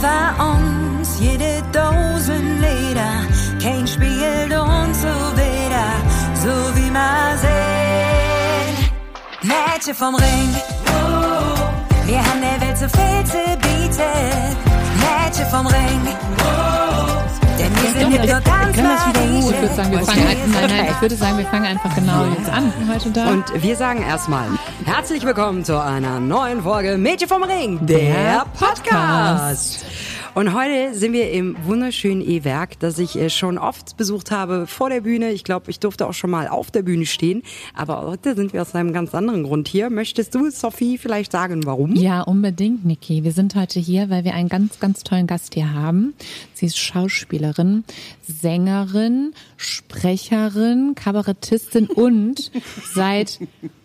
Über uns jede Dosen Leder, kein spielt uns so wieder, so wie man sehen. Mädchen vom Ring, wir haben der Welt so viel zu bieten. Mädchen vom Ring, denn wir sind hier Wir ganz können das wiederholen. Ich würde sagen, wir fangen, nein, nein, ich würde sagen, wir fangen einfach genau jetzt an heute da. Und wir sagen erstmal herzlich willkommen zu einer neuen Folge Mädchen vom Ring, Der Podcast. Und heute sind wir im wunderschönen E-Werk, das ich äh, schon oft besucht habe vor der Bühne. Ich glaube, ich durfte auch schon mal auf der Bühne stehen. Aber heute sind wir aus einem ganz anderen Grund hier. Möchtest du, Sophie, vielleicht sagen, warum? ja, unbedingt, Niki. Wir sind heute hier, weil wir einen ganz, ganz tollen Gast hier haben. Sie ist Schauspielerin, Sängerin, Sprecherin, Kabarettistin und seit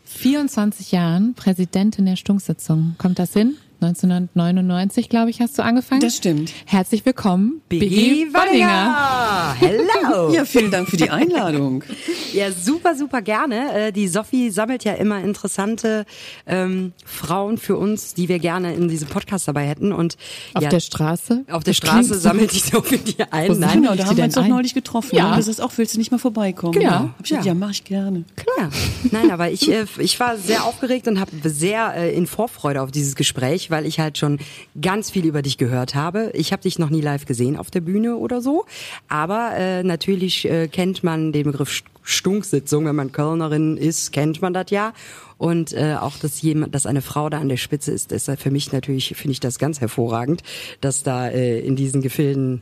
24 Jahren Präsidentin der Stunksitzung. Kommt das hin? 1999, glaube ich, hast du angefangen. Das stimmt. Herzlich willkommen, Biggie Wanninger. Hello. Ja, vielen Dank für die Einladung. Ja, super, super gerne. Äh, Die Sophie sammelt ja immer interessante ähm, Frauen für uns, die wir gerne in diesem Podcast dabei hätten. Und Auf ja, der Straße. auf der Das Straße sammelt die Sophie die ein. Wo Nein, Genau, da haben wir uns doch neulich getroffen. Ja. Ja. Das ist auch, willst du nicht mal vorbeikommen? Genau. Hab ich gesagt, Ja. ja, mach ich gerne. Klar. Nein, aber ich, äh, ich war sehr aufgeregt und habe sehr äh, in Vorfreude auf dieses Gespräch, weil ich halt schon ganz viel über dich gehört habe. Ich habe dich noch nie live gesehen auf der Bühne oder so, aber äh, natürlich äh, kennt man den Begriff St- Stunksitzung, wenn man Kölnerin ist, kennt man das ja. Und äh, auch, dass jemand, dass eine Frau da an der Spitze ist, ist für mich natürlich, finde ich das ganz hervorragend, dass da äh, in diesen Gefilden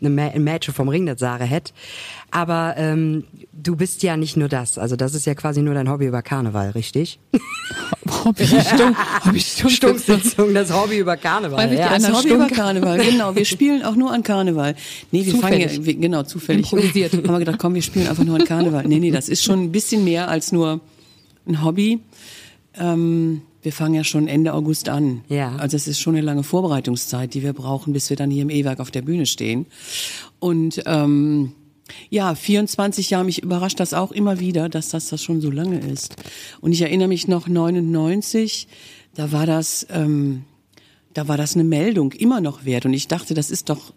ein Mädchen vom Ring das Sarah hätte. Aber ähm, du bist ja nicht nur das. Also das ist ja quasi nur dein Hobby über Karneval, richtig? Hobby, Stunk, Hobby, Stunk, Stunksitzung, das Hobby über Karneval. Ja. Das Hobby über Stunk- Karneval, genau. Wir spielen auch nur an Karneval. Nee, wir Zufällig. fangen ja, wir, genau, zufällig. Improvisiert. Haben wir gedacht, komm, wir spielen einfach nur an Karneval. Nee, nee, das ist schon ein bisschen mehr als nur ein Hobby. Ähm, wir fangen ja schon Ende August an. Ja. Also es ist schon eine lange Vorbereitungszeit, die wir brauchen, bis wir dann hier im E-Werk auf der Bühne stehen. Und ähm, ja, 24 Jahre, mich überrascht das auch immer wieder, dass das, das schon so lange ist. Und ich erinnere mich noch 99, da war das, ähm, da war das eine Meldung immer noch wert. Und ich dachte, das ist doch,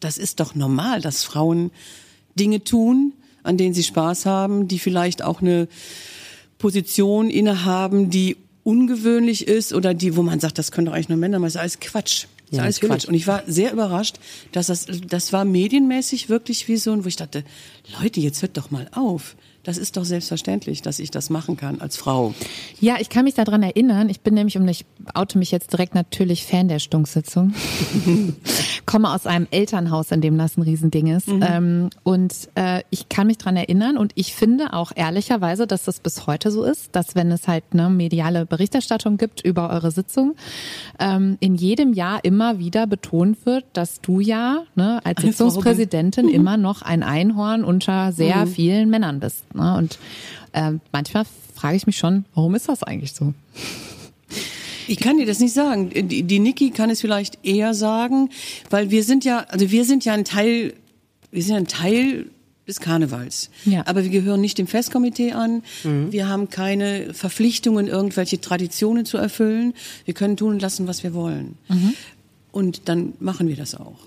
das ist doch normal, dass Frauen Dinge tun, an denen sie Spaß haben, die vielleicht auch eine Position innehaben, die ungewöhnlich ist oder die, wo man sagt, das können doch eigentlich nur Männer machen. Ist alles Quatsch. Ist Ja, alles natürlich. Quatsch. Und ich war sehr überrascht, dass das, das war medienmäßig wirklich wie so ein, wo ich dachte, Leute, jetzt hört doch mal auf. Das ist doch selbstverständlich, dass ich das machen kann als Frau. Ja, ich kann mich daran erinnern. Ich bin nämlich, und ich oute mich jetzt direkt natürlich Fan der Stunksitzung. Komme aus einem Elternhaus, in dem das ein Riesending ist. Ähm, und äh, ich kann mich daran erinnern und ich finde auch ehrlicherweise, dass das bis heute so ist, dass wenn es halt eine mediale Berichterstattung gibt über eure Sitzung, ähm, in jedem Jahr immer wieder betont wird, dass du ja ne, als Sitzungspräsidentin immer noch ein Einhorn unter sehr vielen Männern bist. Ne? Und ähm, manchmal frage ich mich schon, warum ist das eigentlich so? Ich kann dir das nicht sagen. Die, die Niki kann es vielleicht eher sagen, weil wir sind ja, also wir sind ja ein Teil, wir sind ein Teil des Karnevals. Ja. Aber wir gehören nicht dem Festkomitee an. Wir haben keine Verpflichtungen, irgendwelche Traditionen zu erfüllen. Wir können tun und lassen, was wir wollen. Und dann machen wir das auch.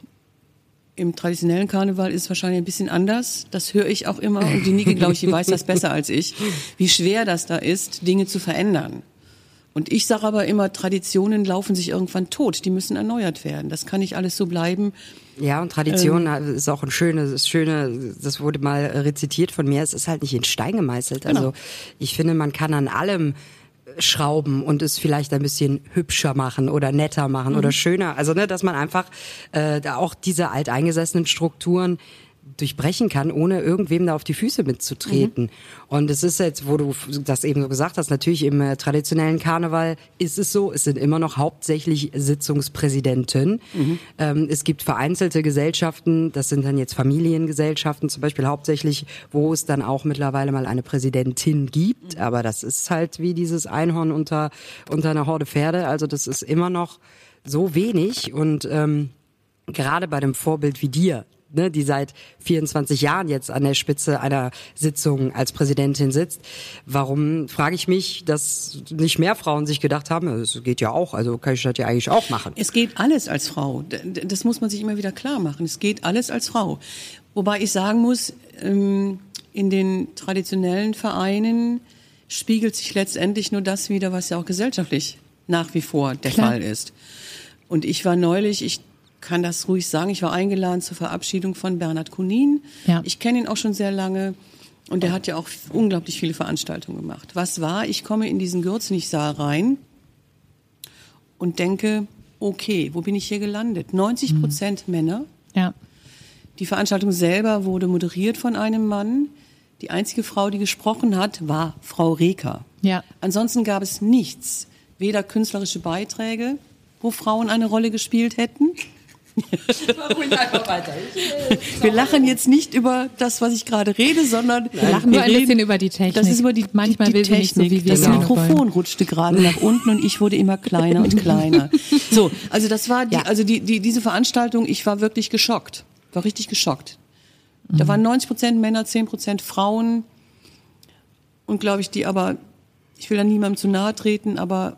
Im traditionellen Karneval ist es wahrscheinlich ein bisschen anders. Das höre ich auch immer. Und die Nike, glaube ich, die weiß das besser als ich, wie schwer das da ist, Dinge zu verändern. Und ich sage aber immer, Traditionen laufen sich irgendwann tot. Die müssen erneuert werden. Das kann nicht alles so bleiben. Ja, und Tradition ist auch ein schönes, schöne, das wurde mal rezitiert von mir, es ist halt nicht in Stein gemeißelt. Also ich finde, man kann an allem schrauben und es vielleicht ein bisschen hübscher machen oder netter machen oder schöner. Also ne, dass man einfach äh, da auch diese alteingesessenen Strukturen durchbrechen kann, ohne irgendwem da auf die Füße mitzutreten. Mhm. Und es ist jetzt, wo du das eben so gesagt hast, natürlich im äh, traditionellen Karneval ist es so, es sind immer noch hauptsächlich Sitzungspräsidenten. Mhm. Ähm, es gibt vereinzelte Gesellschaften, das sind dann jetzt Familiengesellschaften zum Beispiel hauptsächlich, wo es dann auch mittlerweile mal eine Präsidentin gibt. Mhm. Aber das ist halt wie dieses Einhorn unter, unter einer Horde Pferde. Also das ist immer noch so wenig und ähm, gerade bei dem Vorbild wie dir, ne, die seit 24 Jahren jetzt an der Spitze einer Sitzung als Präsidentin sitzt, warum frage ich mich, dass nicht mehr Frauen sich gedacht haben, es geht ja auch, also kann ich das ja eigentlich auch machen. Es geht alles als Frau. Das muss man sich immer wieder klar machen. Es geht alles als Frau. Wobei ich sagen muss, ähm, in den traditionellen Vereinen spiegelt sich letztendlich nur das wieder, was ja auch gesellschaftlich nach wie vor der Klar. Fall ist. Und ich war neulich, ich kann das ruhig sagen, ich war eingeladen zur Verabschiedung von Bernhard Kunin. Ja. Ich kenne ihn auch schon sehr lange. Und der hat ja auch unglaublich viele Veranstaltungen gemacht. Was war? Ich komme in diesen Gürzenich-Saal rein und denke, okay, wo bin ich hier gelandet? 90 mhm. Prozent mhm. Männer. Ja. Die Veranstaltung selber wurde moderiert von einem Mann. Die einzige Frau, die gesprochen hat, war Frau Reker. Ja. Ansonsten gab es nichts. Weder künstlerische Beiträge, wo Frauen eine Rolle gespielt hätten, wir lachen jetzt nicht über das, was ich gerade rede, sondern wir lachen nur ein bisschen über die Technik. Das ist über die, Manchmal die, die Technik. So, wie wir das genau. Mikrofon rutschte gerade nach unten und ich wurde immer kleiner und kleiner. So, also das war die, ja. also die, die, diese Veranstaltung. Ich war wirklich geschockt, war richtig geschockt. Da mhm. waren 90 Prozent Männer, 10 Prozent Frauen und glaube ich, die aber, ich will da niemandem zu nahe treten, aber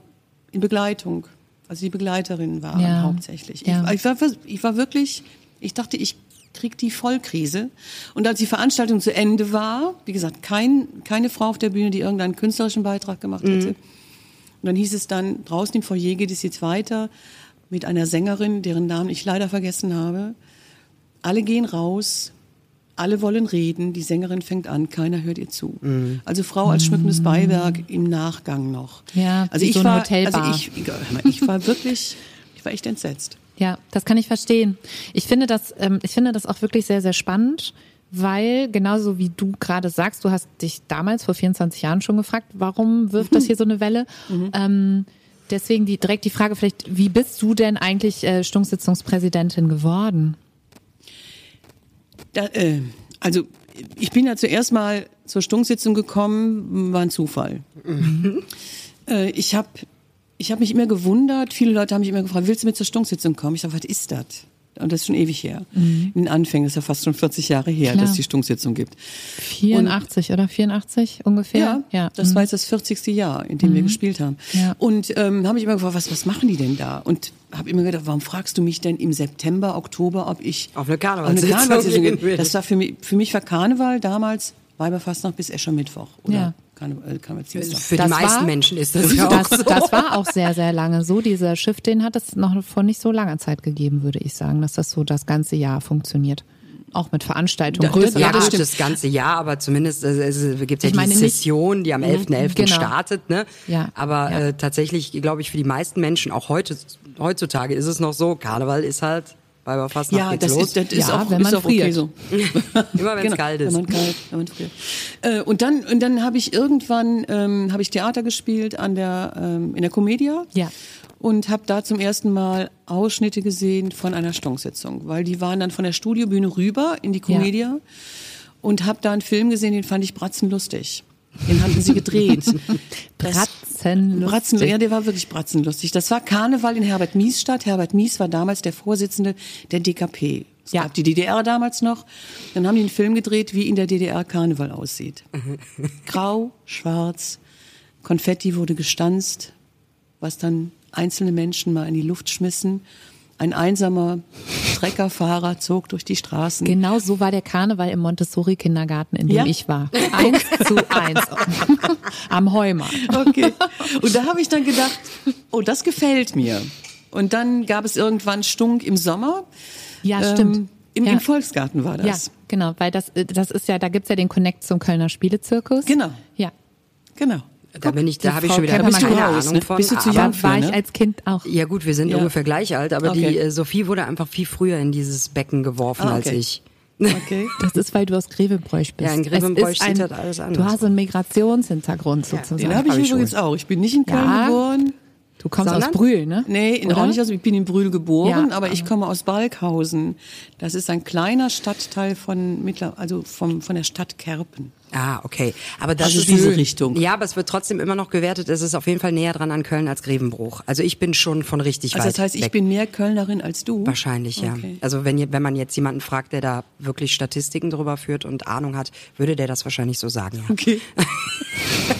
in Begleitung. Also die Begleiterinnen waren ja. hauptsächlich. Ja. Ich, ich, war, ich war wirklich, ich dachte, ich krieg die Vollkrise. Und als die Veranstaltung zu Ende war, wie gesagt, kein, keine Frau auf der Bühne, die irgendeinen künstlerischen Beitrag gemacht mhm. hätte. Und dann hieß es dann, draußen im Foyer geht es jetzt weiter mit einer Sängerin, deren Namen ich leider vergessen habe. Alle gehen raus, alle wollen reden, die Sängerin fängt an, keiner hört ihr zu. Mhm. Also Frau als schmückendes Beiwerk im Nachgang noch. Ja, also ich so war, also ich, ich war wirklich, ich war echt entsetzt. Ja, das kann ich verstehen. Ich finde das, ähm, ich finde das auch wirklich sehr, sehr spannend, weil genauso wie du gerade sagst, du hast dich damals vor 24 Jahren schon gefragt, warum wirft das hier so eine Welle? Mhm. Ähm, deswegen die, direkt die Frage vielleicht, wie bist du denn eigentlich äh, Stunksitzungspräsidentin geworden? Da, äh, also ich bin ja zuerst mal zur Stunksitzung gekommen, war ein Zufall. Mhm. Äh, ich habe ich hab mich immer gewundert, viele Leute haben mich immer gefragt, willst du mit zur Stunksitzung kommen? Ich sage, was ist das? Und das ist schon ewig her. Mhm. In den Anfängen, das ist ja fast schon 40 Jahre her, Klar. dass es die Stunksitzung gibt. 84 und, oder 84 ungefähr? Ja, ja. das mhm. war jetzt das 40. Jahr, in dem mhm. wir gespielt haben. Ja. Und ähm, habe ich immer gefragt, was, was machen die denn da? Und habe immer gedacht, warum fragst du mich denn im September, Oktober, ob ich auf eine Karnevalssitzung, auf eine Karnevalssitzung gehen will? Das war für mich, für mich war Karneval damals Weiberfastnacht bis Eschermittwoch. Oder ja. Karneval, Karnevalsdienstag. Für das die meisten war, Menschen ist das ja auch das, so. Das war auch sehr, sehr lange so. Dieser Schiff, den hat es noch vor nicht so langer Zeit gegeben, würde ich sagen, dass das so das ganze Jahr funktioniert auch mit Veranstaltungen. Ja, ja, das stimmt. das ganze Jahr, aber zumindest also es gibt ja die Session, die am 11.11. Mhm, .11. Genau. startet. Ne? Ja, aber ja. Äh, tatsächlich, glaube ich, für die meisten Menschen, auch heute, heutzutage ist es noch so, Karneval ist halt weil fast ja, das los. ist, das ist ja, auch, wenn man ist friert. Okay so. Immer wenn es genau, kalt ist. Wenn man kalt, wenn man friert. Äh, und dann, und dann habe ich irgendwann ähm, habe ich Theater gespielt an der ähm, in der Comedia. Ja. Und habe da zum ersten Mal Ausschnitte gesehen von einer Stonksitzung, weil die waren dann von der Studiobühne rüber in die Comedia ja. und habe da einen Film gesehen, den fand ich bratzenlustig. Den hatten sie gedreht. Bratzenlustig. Bratzen, ja, der war wirklich bratzenlustig. Das war Karneval in Herbert Mies Stadt. Herbert Mies war damals der Vorsitzende der DKP. Es ja. gab die DDR damals noch. Dann haben die einen Film gedreht, wie in der DDR Karneval aussieht. Grau, schwarz, Konfetti wurde gestanzt, was dann einzelne Menschen mal in die Luft schmissen ein einsamer Treckerfahrer zog durch die Straßen. Genau so war der Karneval im Montessori-Kindergarten, in dem ja? ich war. Eins zu eins. Am Heumarkt. Okay. Und da habe ich dann gedacht, oh, das gefällt mir. Und dann gab es irgendwann Stunk im Sommer. Ja, stimmt. Ähm, im, ja. Im Volksgarten war das. Ja, genau, weil das, das ist ja, da gibt's ja den Connect zum Kölner Spielezirkus. Genau. Ja. Genau. Da bin ich, da habe ich schon wieder keine raus, Ahnung ne? von. Bist du zu jung für, war ich ne? als Kind auch. Ja gut, wir sind ja. ungefähr gleich alt, aber okay. die äh, Sophie wurde einfach viel früher in dieses Becken geworfen ah, okay. als ich. Okay. Das ist, weil du aus Grevenbroich bist. Ja, in ein- sieht das alles anders Du hast so einen Migrationshintergrund sozusagen. Den habe ich Hab ich übrigens auch. Ich bin nicht in Köln Ja. geboren. Du kommst Sondern? aus Brühl, ne? Nee, in, auch nicht aus, ich bin in Brühl geboren, Ja, aber ich komme aus Balkhausen. Das ist ein kleiner Stadtteil von mittler, also vom, von der Stadt Kerpen. Ah, okay. Aber das Also ist diese schön. Richtung. Ja, aber es wird trotzdem immer noch gewertet. Es ist auf jeden Fall näher dran an Köln als Grevenbruch. Also ich bin schon von richtig Also weit das heißt, ich weg. bin mehr Kölnerin als du? Wahrscheinlich, ja. Okay. Also wenn, wenn man jetzt jemanden fragt, der da wirklich Statistiken drüber führt und Ahnung hat, würde der das wahrscheinlich so sagen, ja. Okay.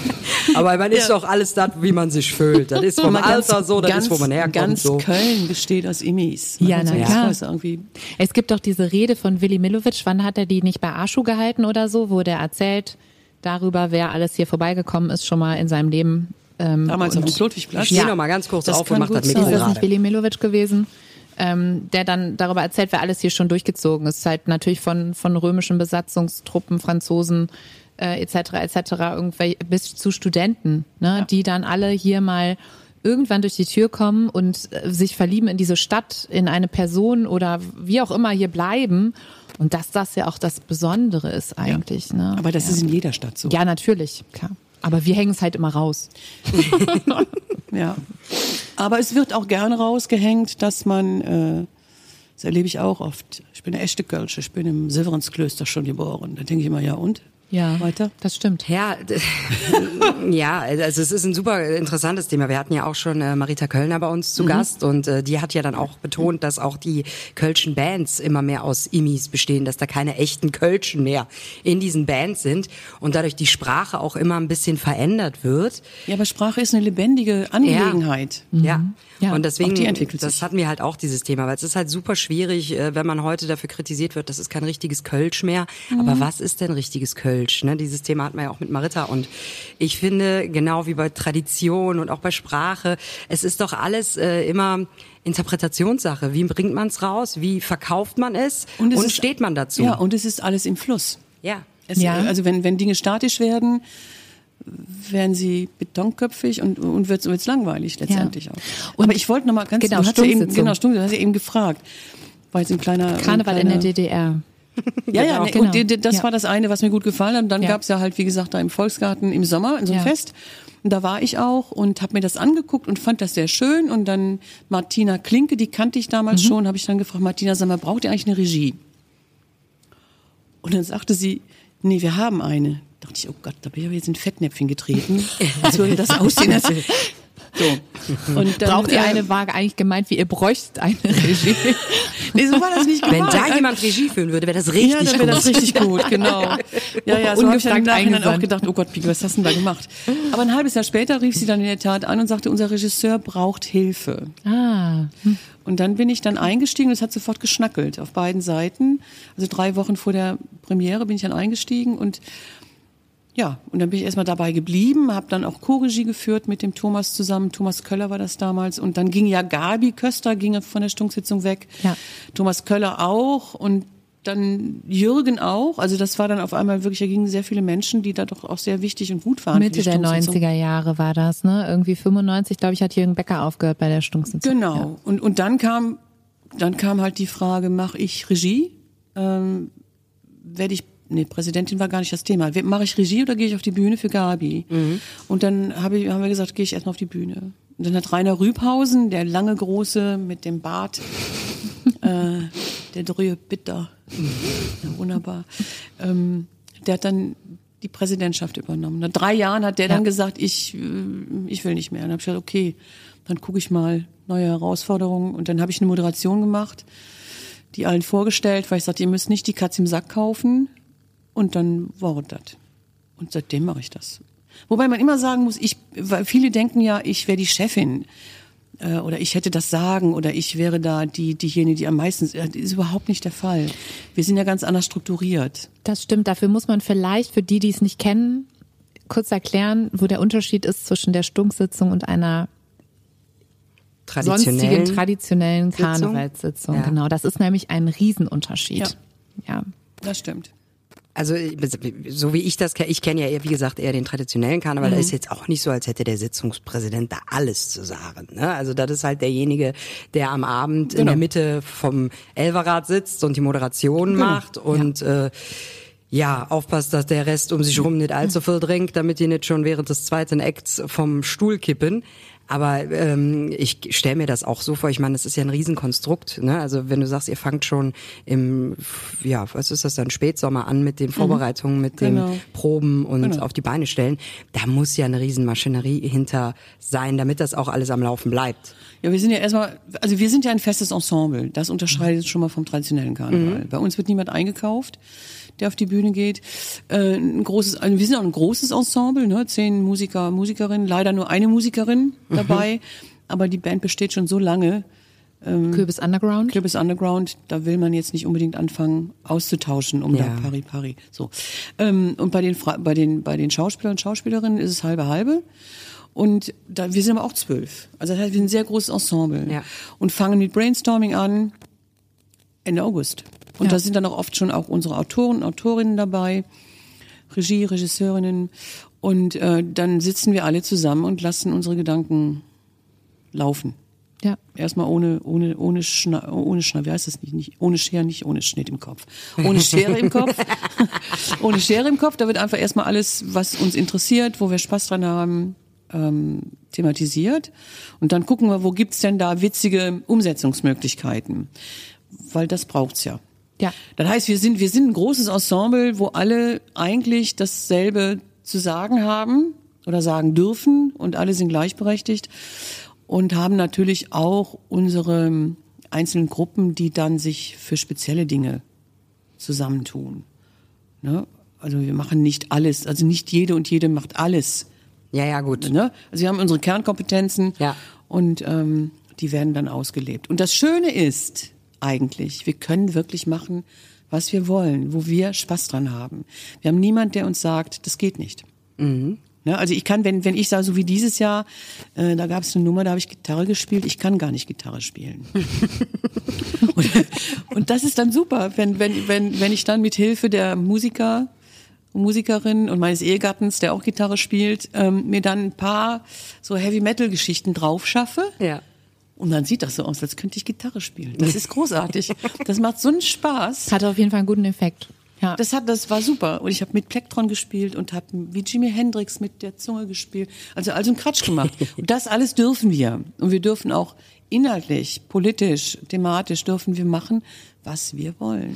Aber man ist doch alles das, wie man sich fühlt. Das ist vom Mal ganz- Alter so, das ganz, ist, wo man herkommt. Ganz so. Köln besteht aus Immis. Ja, na ist irgendwie Es gibt doch diese Rede von Willy Milovic, wann hat er die nicht bei Aschu gehalten oder so, wo der erzählt darüber, wer alles hier vorbeigekommen ist, schon mal in seinem Leben. Ähm, damals auf dem Klotwigplatz. Ich stehe noch mal ganz kurz Das auf und mach das Mikro ist das nicht. Willy Milovic gewesen? Ähm, der dann darüber erzählt, wer alles hier schon durchgezogen ist. Halt natürlich von, von römischen Besatzungstruppen, Franzosen äh, etc. etc. Irgendwelche, bis zu Studenten, ne, die dann alle hier mal irgendwann durch die Tür kommen und äh, sich verlieben in diese Stadt, in eine Person oder wie auch immer hier bleiben. Und dass das ja auch das Besondere ist eigentlich. Ne? Aber das ja. ist in jeder Stadt so. Ja, natürlich, klar. Aber wir hängen es halt immer raus. Ja. Aber es wird auch gerne rausgehängt, dass man, äh, das erlebe ich auch oft, ich bin eine echte Kölsche, ich bin im Silveransklöster schon geboren. Da denke ich immer, ja und? Ja, Weiter? das stimmt. Ja, ja, also es ist ein super interessantes Thema. Wir hatten ja auch schon äh, Marita Kölner bei uns zu Gast und äh, die hat ja dann auch betont, dass auch die kölschen Bands immer mehr aus Immis bestehen, dass da keine echten Kölschen mehr in diesen Bands sind und dadurch die Sprache auch immer ein bisschen verändert wird. Ja, aber Sprache ist eine lebendige Angelegenheit. Ja. Ja, und deswegen, das hatten wir halt auch dieses Thema, weil es ist halt super schwierig, äh, wenn man heute dafür kritisiert wird, das ist kein richtiges Kölsch mehr. Mhm. Aber was ist denn richtiges Kölsch? Ne? Dieses Thema hatten wir ja auch mit Marita und ich finde, genau wie bei Tradition und auch bei Sprache, es ist doch alles äh, immer Interpretationssache. Wie bringt man es raus? Wie verkauft man es? Und, es ist- steht man dazu? Ja, und es ist alles im Fluss. ja. Es, Ja. Also wenn, wenn Dinge statisch werden, werden sie betonköpfig und, und wird es langweilig letztendlich Ja. auch. Und- Aber ich wollte noch mal ganz, Genau, du hast ja eben, genau, Stunde, du hast ja eben gefragt, weil es ein kleiner Karneval ein in der kleiner, DDR. Ja, ja, Genau. und die, das Ja. war das eine, was mir gut gefallen hat. Und dann Ja. gab's ja halt, wie gesagt, da im Volksgarten im Sommer, in so einem Ja. Fest. Und da war ich auch und habe mir das angeguckt und fand das sehr schön. Und dann Martina Klinke, die kannte ich Mhm. damals schon, habe ich dann gefragt, Martina, sag mal, braucht ihr eigentlich eine Regie? Und dann sagte sie, nee, wir haben eine. Da dachte ich, oh Gott, da bin ich aber jetzt in Fettnäpfchen getreten. Als würde das aussehen. Als, so. Und dann, Braucht ihr äh, eine Waage eigentlich gemeint, wie ihr bräucht eine Regie? Nee, so war das nicht Wenn gemeint. da jemand Regie führen würde, wäre das richtig ja, dann wäre das gut. richtig gut, genau. Ja, ja, so habe ich dann im Nachhinein auch gedacht, oh Gott, Piki, was hast du denn da gemacht? Aber ein halbes Jahr später rief sie dann in der Tat an und sagte, unser Regisseur braucht Hilfe. ah, Und dann bin ich dann eingestiegen und es hat sofort geschnackelt auf beiden Seiten. Also drei Wochen vor der Premiere bin ich dann eingestiegen und ja, und dann bin ich erstmal dabei geblieben, habe dann auch Co-Regie geführt mit dem Thomas zusammen. Thomas Köller war das damals. Und dann ging ja Gabi Köster ging von der Stunksitzung weg. Ja. Thomas Köller auch und dann Jürgen auch. Also das war dann auf einmal wirklich, da gingen sehr viele Menschen, die da doch auch sehr wichtig und gut waren. Mitte der Stunksitzung. 90er Jahre war das, ne? Irgendwie 95, glaube ich, hat Jürgen Becker aufgehört bei der Stunksitzung. Genau. Und, und dann kam, dann kam halt die Frage, mache ich Regie? Ähm, werde ich, nee, Präsidentin war gar nicht das Thema. Mache ich Regie oder gehe ich auf die Bühne für Gabi? Und dann hab ich, haben wir gesagt, gehe ich erstmal auf die Bühne. Und dann hat Rainer Rübhausen, der lange Große mit dem Bart, äh, der Drühe Bitter, ja, wunderbar, ähm, der hat dann die Präsidentschaft übernommen. Nach drei Jahren hat der Ja. dann gesagt, ich, äh, ich will nicht mehr. Und dann habe ich gesagt, okay, dann gucke ich mal neue Herausforderungen. Und dann habe ich eine Moderation gemacht, die allen vorgestellt, weil ich sagte, ihr müsst nicht die Katze im Sack kaufen. Und dann war das. Und seitdem mache ich das. Wobei man immer sagen muss, ich, weil viele denken ja, ich wäre die Chefin äh, oder ich hätte das Sagen oder ich wäre da die diejenige, die am meisten. Das ist überhaupt nicht der Fall. Wir sind ja ganz anders strukturiert. Das stimmt. Dafür muss man vielleicht für die, die es nicht kennen, kurz erklären, wo der Unterschied ist zwischen der Stunksitzung und einer sonstigen Traditionell. traditionellen Sitzung? Karnevalssitzung. Ja. Genau, das ist nämlich ein Riesenunterschied. Ja. Das stimmt. Also so wie ich das kenne, ich kenne ja eher, wie gesagt, eher den traditionellen Karneval. Mhm. Da ist jetzt auch nicht so, als hätte der Sitzungspräsident da alles zu sagen. Ne? Also das ist halt derjenige, der am Abend in Genau. der Mitte vom Elverrad sitzt und die Moderation Genau. macht und äh, ja, aufpasst, dass der Rest um sich rum nicht allzu viel trinkt, damit die nicht schon während des zweiten Acts vom Stuhl kippen. Aber ähm, ich stelle mir das auch so vor, ich meine, das ist ja ein Riesenkonstrukt. Ne? Also wenn du sagst, ihr fangt schon im, ja, was ist das dann, Spätsommer an mit den Vorbereitungen, mit den Genau. Proben und Genau. auf die Beine stellen, da muss ja eine Riesenmaschinerie hinter sein, damit das auch alles am Laufen bleibt. Ja, wir sind ja erstmal, also wir sind ja ein festes Ensemble. Das unterscheidet schon mal vom traditionellen Karneval. Bei uns wird niemand eingekauft, der auf die Bühne geht. Äh, ein großes, also wir sind auch ein großes Ensemble, ne? zehn Musiker, Musikerinnen, leider nur eine Musikerin dabei, aber die Band besteht schon so lange. Kürbis Underground. Ist Underground, da will man jetzt nicht unbedingt anfangen auszutauschen, um Ja. da pari pari. So. Ähm, und bei den Fra bei den bei den Schauspielern und Schauspielerinnen ist es halbe halbe. Und da, wir sind aber auch zwölf. Also das heißt, wir sind ein sehr großes Ensemble. Ja. Und fangen mit Brainstorming an Ende August. Und Ja. da sind dann auch oft schon auch unsere Autoren und Autorinnen dabei, Regie, Regisseurinnen. Und äh, dann sitzen wir alle zusammen und lassen unsere Gedanken laufen. Ja. Erstmal ohne, ohne, ohne Schna ohne Schna wie heißt das nicht, nicht, ohne Schere, nicht ohne Schnitt im Kopf. Ohne Schere im Kopf. ohne Schere im Kopf, da wird einfach erstmal alles, was uns interessiert, wo wir Spaß dran haben, ähm, thematisiert. Und dann gucken wir, wo gibt's denn da witzige Umsetzungsmöglichkeiten? Weil das braucht's ja. Ja. Das heißt, wir sind, wir sind ein großes Ensemble, wo alle eigentlich dasselbe zu sagen haben oder sagen dürfen und alle sind gleichberechtigt und haben natürlich auch unsere einzelnen Gruppen, die dann sich für spezielle Dinge zusammentun. Ne? Also wir machen nicht alles, also nicht jede und jede macht alles. Ja, ja, gut. Ne? Also wir haben unsere Kernkompetenzen Ja. und ähm, die werden dann ausgelebt. Und das Schöne ist eigentlich, wir können wirklich machen, was wir wollen, wo wir Spaß dran haben. Wir haben niemand, der uns sagt, das geht nicht. Ne? Also ich kann, wenn, wenn ich sage, so wie dieses Jahr, äh, da gab es eine Nummer, da habe ich Gitarre gespielt, ich kann gar nicht Gitarre spielen. und, und das ist dann super, wenn, wenn, wenn, wenn ich dann mit Hilfe der Musiker Musikerin und meines Ehegattens, der auch Gitarre spielt, ähm, mir dann ein paar so Heavy-Metal-Geschichten drauf schaffe. Ja. Und dann sieht das so aus, als könnte ich Gitarre spielen. Das ist großartig. Das macht so einen Spaß. Hat auf jeden Fall einen guten Effekt. Ja. Das hat, das war super. Und ich habe mit Plektron gespielt und habe wie Jimi Hendrix mit der Zunge gespielt. Also also einen Quatsch gemacht. Und das alles dürfen wir. Und wir dürfen auch inhaltlich, politisch, thematisch dürfen wir machen, was wir wollen.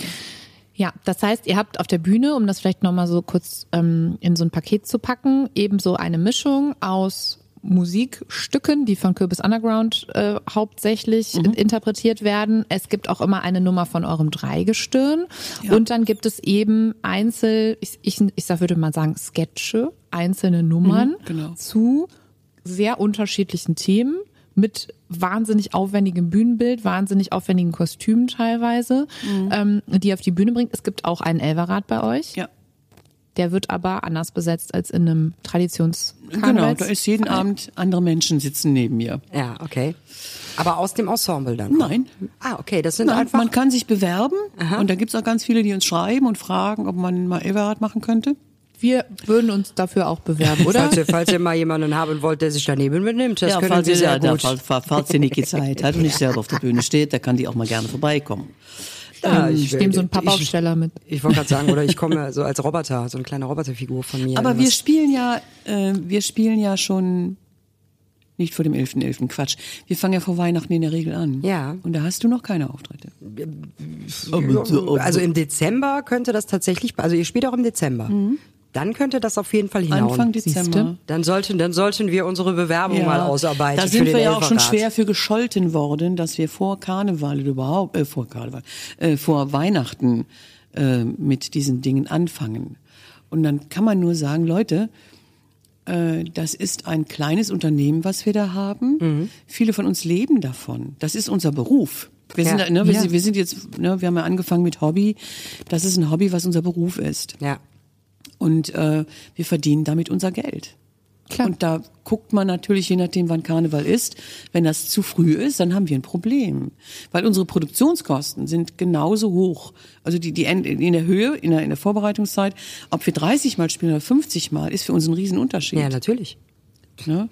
Ja, das heißt, ihr habt auf der Bühne, um das vielleicht nochmal so kurz ähm, in so ein Paket zu packen, eben so eine Mischung aus Musikstücken, die von Kürbis Underground äh, hauptsächlich interpretiert werden. Es gibt auch immer eine Nummer von eurem Dreigestirn. Und dann gibt es eben Einzel, ich, ich, ich würde mal sagen, Sketche, einzelne Nummern genau. zu sehr unterschiedlichen Themen mit wahnsinnig aufwendigem Bühnenbild, wahnsinnig aufwendigen Kostümen teilweise, ähm, die ihr auf die Bühne bringt. Es gibt auch einen Elverrat bei euch. Ja. Der wird aber anders besetzt als in einem Traditions Genau, da ist jeden Abend andere Menschen sitzen neben mir. Ja, okay. Aber aus dem Ensemble dann? Nein. Ah, okay, das sind Nein, einfach... man kann sich bewerben und da gibt's auch ganz viele, die uns schreiben und fragen, ob man mal Everard machen könnte. Wir würden uns dafür auch bewerben, oder? Falls ihr, falls ihr mal jemanden haben wollt, der sich daneben benimmt, das können Sie sehr gut. falls ihr nicht die Zeit hat und nicht selber auf der Bühne steht, da kann die auch mal gerne vorbeikommen. Ja, ich nehme so einen ich- Pappaufsteller mit. Ich wollte gerade sagen, oder ich komme so als Roboter, so eine kleine Roboterfigur von mir. Aber wir spielen ja, äh, wir spielen ja schon nicht vor dem 11.11. Quatsch. Wir fangen ja vor Weihnachten in der Regel an. Ja. Und da hast du noch keine Auftritte. Also im Dezember könnte das tatsächlich, also ihr spielt auch im Dezember. Dann könnte das auf jeden Fall hinhauen. Anfang? Dezember. Dann sollten, dann sollten wir unsere Bewerbung mal ausarbeiten. Da für sind den wir ja auch schon schwer für gescholten worden, dass wir vor Karneval oder überhaupt, äh, vor Karneval, äh, vor Weihnachten äh, mit diesen Dingen anfangen. Und dann kann man nur sagen, Leute, äh, das ist ein kleines Unternehmen, was wir da haben. Mhm. Viele von uns leben davon. Das ist unser Beruf. Wir sind, Ja. da, ne, wir, Ja. sind, wir sind jetzt, ne, wir haben ja angefangen mit Hobby. Das ist ein Hobby, was unser Beruf ist. Ja. Und äh, wir verdienen damit unser Geld. Klar. Und da guckt man natürlich, je nachdem, wann Karneval ist, wenn das zu früh ist, dann haben wir ein Problem. Weil unsere Produktionskosten sind genauso hoch. Also die, die in der Höhe, in der, in der Vorbereitungszeit, ob wir 30 Mal spielen oder 50 Mal, ist für uns ein Riesenunterschied. Ja, natürlich. Ne?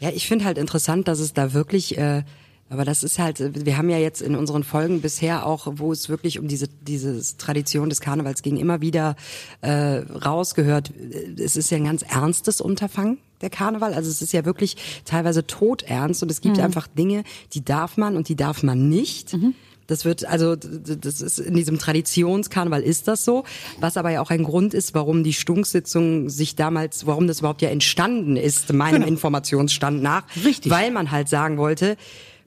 Ja, ich finde halt interessant, dass es da wirklich, äh, aber das ist halt, wir haben ja jetzt in unseren Folgen bisher auch, wo es wirklich um diese diese Tradition des Karnevals ging, immer wieder äh, rausgehört. Es ist ja ein ganz ernstes Unterfangen der Karneval. Also es ist ja wirklich teilweise todernst und es gibt einfach Dinge, die darf man und die darf man nicht. Das wird, also, das ist in diesem Traditionskarneval ist das so. Was aber ja auch ein Grund ist, warum die Stunksitzung sich damals, warum das überhaupt ja entstanden ist, meinem Informationsstand nach. Richtig. Weil man halt sagen wollte,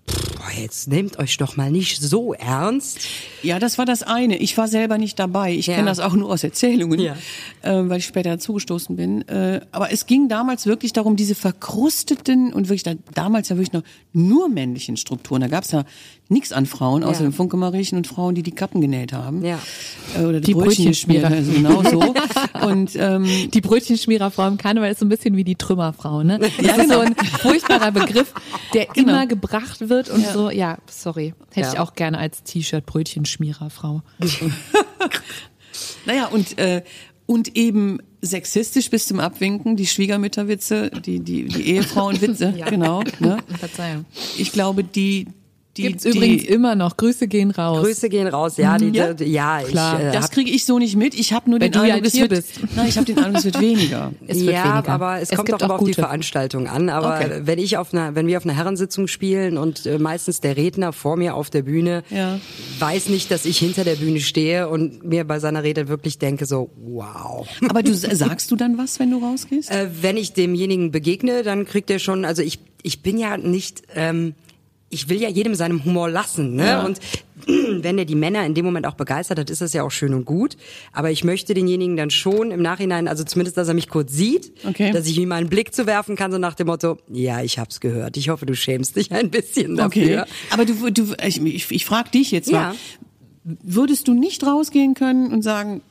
boah, jetzt nehmt euch doch mal nicht so ernst. Ja, das war das eine. Ich war selber nicht dabei. Ich Ja. kenne das auch nur aus Erzählungen, Ja. äh, weil ich später dazugestoßen bin. Äh, aber es ging damals wirklich darum, diese verkrusteten und wirklich da, damals ja wirklich noch nur männlichen Strukturen. Da gab's ja nichts an Frauen, außer Ja. den Funkemariechen und Frauen, die die Kappen genäht haben. Ja. Äh, oder die, Die Brötchen geschmiert. Brötchenschmierer. Also genau so. und ähm, Die Brötchenschmiererfrau im Karneval ist so ein bisschen wie die Trümmerfrau, ne? Das ist so ein furchtbarer Begriff, der Genau. immer gebracht wird und so, ja, sorry. Hätte Ja. ich auch gerne als T-Shirt Brötchenschmiererfrau. Naja, und, äh, und eben sexistisch bis zum Abwinken, die Schwiegermütterwitze, die, die, die Ehefrauenwitze, genau. Ne? Verzeihung. Ich glaube, die, die, Gibt's die, übrigens immer noch. Grüße gehen raus. Grüße gehen raus, ja, die, Ja. ja, ja Klar. ich äh, das kriege ich so nicht mit. Ich habe nur den du ja Eindruck, es hier wird, bist. nein, ich habe den Eindruck, es wird weniger. Es wird ja, weniger. aber es, Es kommt gibt auch auf die. Veranstaltung an. Aber Okay. wenn ich auf einer, wenn wir auf einer Herrensitzung spielen und äh, meistens der Redner vor mir auf der Bühne Ja. weiß nicht, dass ich hinter der Bühne stehe und mir bei seiner Rede wirklich denke so, wow. Aber du sagst du dann was, wenn du rausgehst? Äh, wenn ich demjenigen begegne, dann kriegt er schon, also ich, ich bin ja nicht, ähm, ich will ja jedem seinem Humor lassen, ne? Ja. Und wenn er die Männer in dem Moment auch begeistert hat, ist das ja auch schön und gut. Aber ich möchte denjenigen dann schon im Nachhinein, also zumindest, dass er mich kurz sieht, Okay. dass ich ihm einen Blick zu werfen kann, so nach dem Motto, ja, ich hab's gehört. Ich hoffe, du schämst dich ein bisschen Okay. dafür. Aber du, du ich, ich, ich frage dich jetzt Ja. mal. Würdest du nicht rausgehen können und sagen,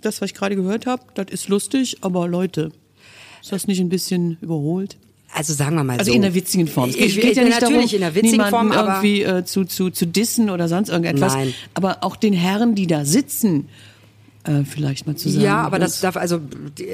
das, was ich gerade gehört habe, das ist lustig, aber Leute, ist das nicht ein bisschen überholt? Also sagen wir mal Also so. in der witzigen Form. Es geht, Ich- geht ja ich- nicht natürlich darum, in der witzigen Form, aber irgendwie äh, zu, zu, zu dissen oder sonst irgendetwas. Nein. Aber auch den Herren, die da sitzen, äh, vielleicht mal zu sagen. Ja, aber das darf also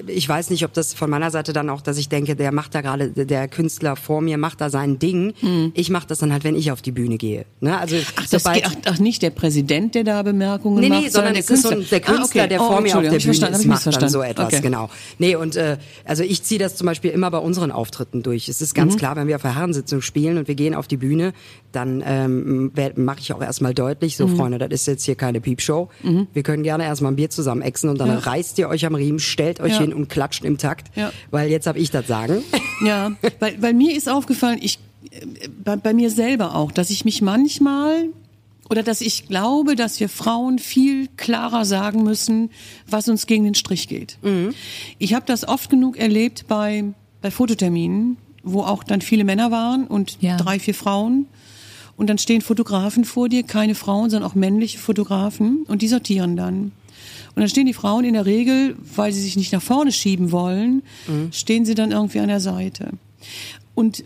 ich weiß nicht, ob das von meiner Seite dann auch, dass ich denke, der macht da gerade der Künstler vor mir macht da sein Ding. Ich mache das dann halt, wenn ich auf die Bühne gehe. Ne? Also. Ach, das sobald geht, ach, ach, nicht der Präsident, der da Bemerkungen Nee, macht, nee, sondern der es ist so ein, Künstler. der Künstler, Ah, okay. der Oh, vor mir auf der Bühne ist, macht dann so etwas, Okay. genau. Nee, und äh, also ich ziehe das zum Beispiel immer bei unseren Auftritten durch. Es ist Mhm. ganz klar, wenn wir auf der Herrensitzung spielen und wir gehen auf die Bühne, dann ähm, mache ich auch erstmal deutlich, Mhm. so Freunde, das ist jetzt hier keine Piepshow. Wir können gerne erstmal ein Bier zusammen exen und dann Ja. reißt ihr euch am Riemen, stellt euch Ja. hin und klatscht im Takt, Ja. weil jetzt habe ich das Sagen. Ja, weil, weil mir ist aufgefallen, ich, äh, bei, bei mir selber auch, dass ich mich manchmal oder dass ich glaube, dass wir Frauen viel klarer sagen müssen, was uns gegen den Strich geht. Ich habe das oft genug erlebt bei, bei Fototerminen, wo auch dann viele Männer waren und Ja. drei, vier Frauen. Und dann stehen Fotografen vor dir, keine Frauen, sondern auch männliche Fotografen und die sortieren dann. Und dann stehen die Frauen in der Regel, weil sie sich nicht nach vorne schieben wollen, stehen sie dann irgendwie an der Seite. Und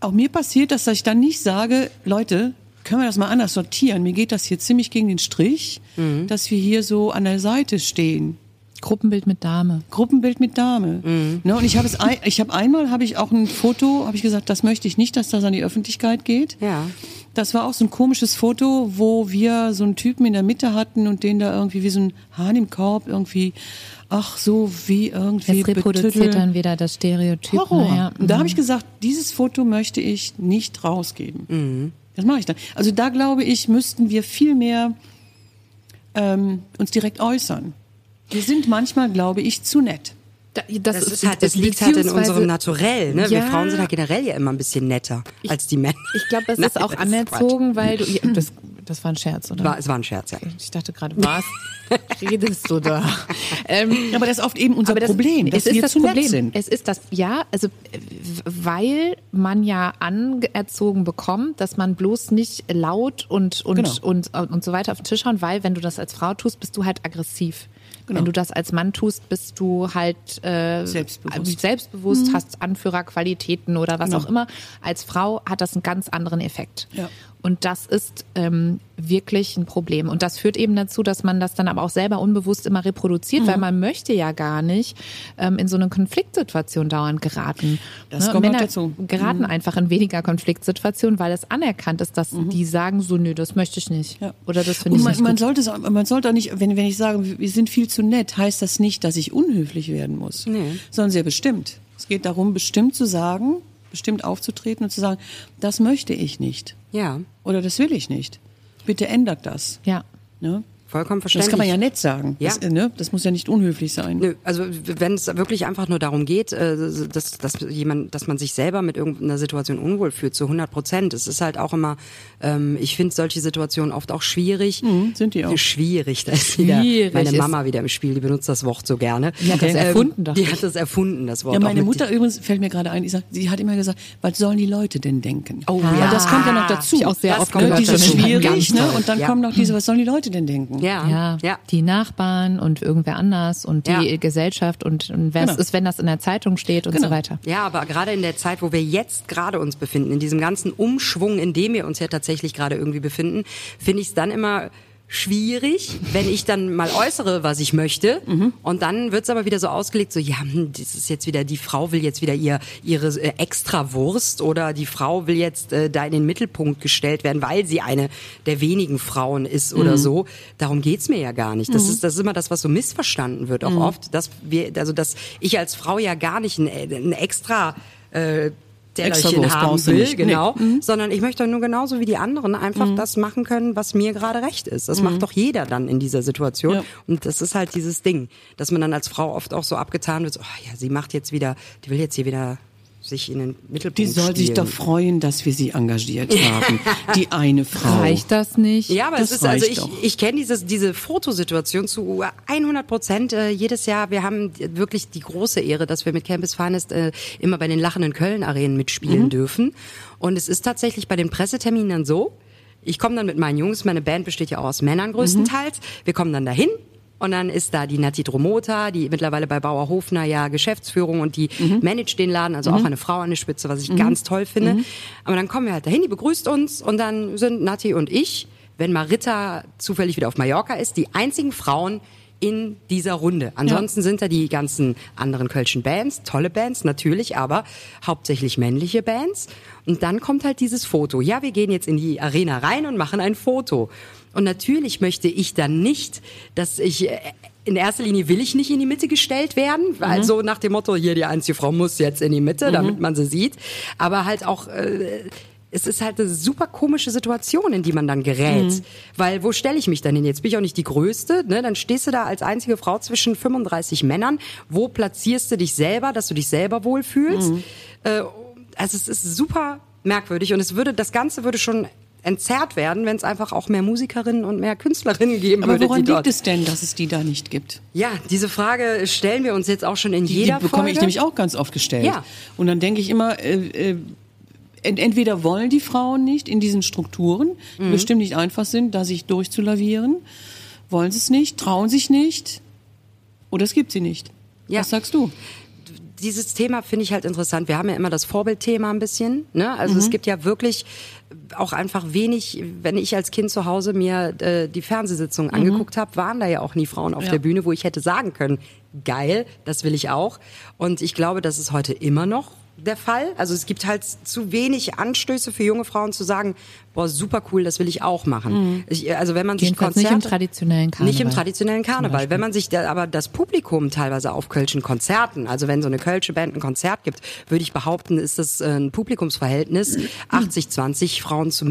auch mir passiert, dass ich dann nicht sage, Leute, können wir das mal anders sortieren? Mir geht das hier ziemlich gegen den Strich, dass wir hier so an der Seite stehen. Gruppenbild mit Dame. Gruppenbild mit Dame. Ne, und ich habe es, ein, ich habe einmal habe ich auch ein Foto, habe ich gesagt, das möchte ich nicht, dass das an die Öffentlichkeit geht. Ja. Das war auch so ein komisches Foto, wo wir so einen Typen in der Mitte hatten und den da irgendwie wie so ein Hahn im Korb irgendwie, ach so wie irgendwie Jetzt reproduziert betüdelt. dann wieder das Stereotyp. Horror. Ja. Und da habe ich gesagt, dieses Foto möchte ich nicht rausgeben. Das mache ich dann. Also da glaube ich, müssten wir viel mehr ähm, uns direkt äußern. Wir sind manchmal, glaube ich, zu nett. Da- Das, ist halt, das liegt halt in unserem Naturell. Ne? Wir Ja. Frauen sind halt generell ja immer ein bisschen netter als die Männer. Ich glaube, das Nein, ist auch das anerzogen, weil du. Ja, das, das war ein Scherz, oder? War, es war ein Scherz, ja. Ich dachte gerade, was redest du da? Ähm, Aber das ist oft eben unser das, Problem, dass es ist wir das zu Problem. nett sind. Es ist das, ja, also weil man ja anerzogen bekommt, dass man bloß nicht laut und und Genau. und und so weiter auf den Tisch hauen, weil wenn du das als Frau tust, bist du halt aggressiv. Genau. Wenn du das als Mann tust, bist du halt äh, Selbstbewusst. selbstbewusst hast Anführerqualitäten oder was Genau. auch immer. Als Frau hat das einen ganz anderen Effekt. Ja. Und das ist ähm, wirklich ein Problem. Und das führt eben dazu, dass man das dann aber auch selber unbewusst immer reproduziert, Mhm. weil man möchte ja gar nicht ähm, in so eine Konfliktsituation dauernd geraten. Das Ne? kommt Männer dazu. Mhm. geraten einfach in weniger Konfliktsituationen, weil es anerkannt ist, dass die sagen so, nö, das möchte ich nicht. Ja. Oder das finde ich man, nicht man gut. sollte auch, man sollte auch nicht, wenn, wenn ich sage, wir sind viel zu nett, heißt das nicht, dass ich unhöflich werden muss. Nee. Sondern sehr bestimmt. Es geht darum, bestimmt zu sagen, bestimmt aufzutreten und zu sagen, das möchte ich nicht. Ja, Oder das will ich nicht. Bitte ändert das. Ja. Ne? Vollkommen Das verständlich. kann man ja nett sagen. Ja. Das, äh, ne? das muss ja nicht unhöflich sein. Nö, also wenn es wirklich einfach nur darum geht, äh, dass, dass jemand, dass man sich selber mit irgendeiner Situation unwohl fühlt, zu 100 Prozent. Es ist halt auch immer, ähm, ich finde solche Situationen oft auch schwierig. Mhm, sind die auch. Schwierig, da ist wieder Schwierig meine Mama wieder im Spiel, die benutzt das Wort so gerne. Die hat das erfunden, dachte Die hat das erfunden, das Wort. Ja, meine Mutter übrigens fällt mir gerade ein, sie hat immer gesagt, was sollen die Leute denn denken? Oh, Weil ja. das kommt ja noch dazu. ich auch sehr Das oft kommt ne? Dieses schwierig, ne? Und dann Ja. kommen noch diese, was sollen die Leute denn denken? Ja, Ja, ja. die Nachbarn und irgendwer anders und die Ja. Gesellschaft und, und wer es Genau. ist, wenn das in der Zeitung steht und Genau. so weiter. Ja, aber gerade in der Zeit, wo wir jetzt gerade uns befinden, in diesem ganzen Umschwung, in dem wir uns ja tatsächlich gerade irgendwie befinden, finde ich es dann immer schwierig, wenn ich dann mal äußere, was ich möchte. Und dann wird es aber wieder so ausgelegt, so, ja, hm, das ist jetzt wieder, die Frau will jetzt wieder ihr, ihre äh, Extrawurst oder die Frau will jetzt äh, da in den Mittelpunkt gestellt werden, weil sie eine der wenigen Frauen ist oder so. Darum geht's mir ja gar nicht. Das, ist, das ist immer das, was so missverstanden wird, auch oft, dass wir, also dass ich als Frau ja gar nicht ein, ein extra äh, Tellerchen haben will, nicht. Nee. genau, sondern ich möchte nur genauso wie die anderen einfach das machen können, was mir gerade recht ist. Das macht doch jeder dann in dieser Situation. Ja. Und das ist halt dieses Ding, dass man dann als Frau oft auch so abgetan wird, so, oh ja, sie macht jetzt wieder, die will jetzt hier wieder sich in den Mittelpunkt Die soll sich spielen. doch freuen, dass wir sie engagiert haben. Die eine Frau. Reicht das nicht? Ja, aber Das es ist also ich, doch. ich kenne dieses diese Fotosituation zu 100 Prozent äh, jedes Jahr. Wir haben wirklich die große Ehre, dass wir mit Campus Finest äh, immer bei den lachenden Köln Arenen mitspielen dürfen. Und es ist tatsächlich bei den Presseterminen dann so. Ich komme dann mit meinen Jungs, meine Band besteht ja auch aus Männern größtenteils. Wir kommen dann dahin. Und dann ist da die Nati Dromota, die mittlerweile bei Bauer Hofner ja Geschäftsführung und die managt den Laden, also auch eine Frau an der Spitze, was ich ganz toll finde. Aber dann kommen wir halt dahin, die begrüßt uns und dann sind Nati und ich, wenn Marita zufällig wieder auf Mallorca ist, die einzigen Frauen in dieser Runde. Ansonsten sind da die ganzen anderen kölschen Bands, tolle Bands natürlich, aber hauptsächlich männliche Bands. Und dann kommt halt dieses Foto. Ja, wir gehen jetzt in die Arena rein und machen ein Foto. Und natürlich möchte ich dann nicht, dass ich äh, in erster Linie will ich nicht in die Mitte gestellt werden, weil so nach dem Motto, hier die einzige Frau muss jetzt in die Mitte, damit man sie sieht. Aber halt auch äh, es ist halt eine super komische Situation, in die man dann gerät. Weil wo stelle ich mich dann hin? Jetzt bin ich auch nicht die Größte, ne? Dann stehst du da als einzige Frau zwischen 35 Männern. Wo platzierst du dich selber, dass du dich selber wohlfühlst? Äh, also es ist super merkwürdig und es würde, das Ganze würde schon entzerrt werden, wenn es einfach auch mehr Musikerinnen und mehr Künstlerinnen geben Aber würde. woran die dort liegt es denn, dass es die da nicht gibt? Ja, diese Frage stellen wir uns jetzt auch schon in Die, jeder die bekomme Folge. ich nämlich auch ganz oft gestellt. Ja. Und dann denke ich immer, äh, äh, ent- entweder wollen die Frauen nicht in diesen Strukturen, die Mhm. bestimmt nicht einfach sind, da sich durchzulavieren, wollen sie es nicht, trauen sich nicht, oder es gibt sie nicht. Ja. Was sagst du? Dieses Thema finde ich halt interessant. Wir haben ja immer das Vorbildthema ein bisschen. Ne? Also Mhm. es gibt ja wirklich auch einfach wenig, wenn ich als Kind zu Hause mir äh, die Fernsehsitzung angeguckt habe, waren da ja auch nie Frauen auf Mhm. Ja. der Bühne, wo ich hätte sagen können, geil, das will ich auch. Und ich glaube, das ist heute immer noch der Fall. Also es gibt halt zu wenig Anstöße für junge Frauen zu sagen, boah, super cool, das will ich auch machen. Ich, also wenn man sich Konzerte, nicht im traditionellen Karneval. nicht im traditionellen Karneval. Wenn man sich da, aber das Publikum teilweise auf Kölschen Konzerten, also wenn so eine Kölsche Band ein Konzert gibt, würde ich behaupten, ist das äh, ein Publikumsverhältnis 80-20 Frauen zu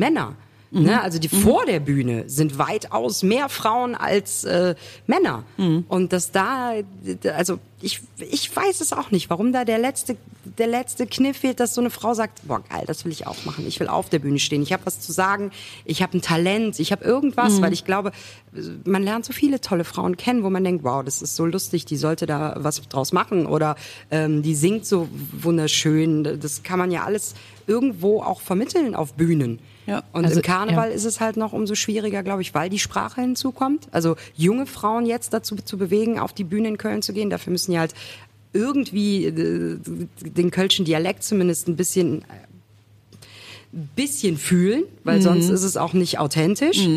Männer. Ne? Also die vor der Bühne sind weitaus mehr Frauen als äh, Männer. Und dass da, also ich, ich weiß es auch nicht, warum da der letzte, der letzte Kniff fehlt, dass so eine Frau sagt, boah geil, das will ich auch machen. Ich will auf der Bühne stehen. Ich habe was zu sagen. Ich habe ein Talent. Ich habe irgendwas, Mhm. weil ich glaube, man lernt so viele tolle Frauen kennen, wo man denkt, wow, das ist so lustig. Die sollte da was draus machen oder ähm, die singt so wunderschön. Das kann man ja alles irgendwo auch vermitteln auf Bühnen. Ja. Und Also, im Karneval ja. ist es halt noch umso schwieriger, glaube ich, weil die Sprache hinzukommt. Also junge Frauen jetzt dazu zu bewegen, auf die Bühne in Köln zu gehen. Dafür müssen die halt irgendwie äh, den kölschen Dialekt zumindest ein bisschen, äh, bisschen fühlen, weil Mhm. sonst ist es auch nicht authentisch.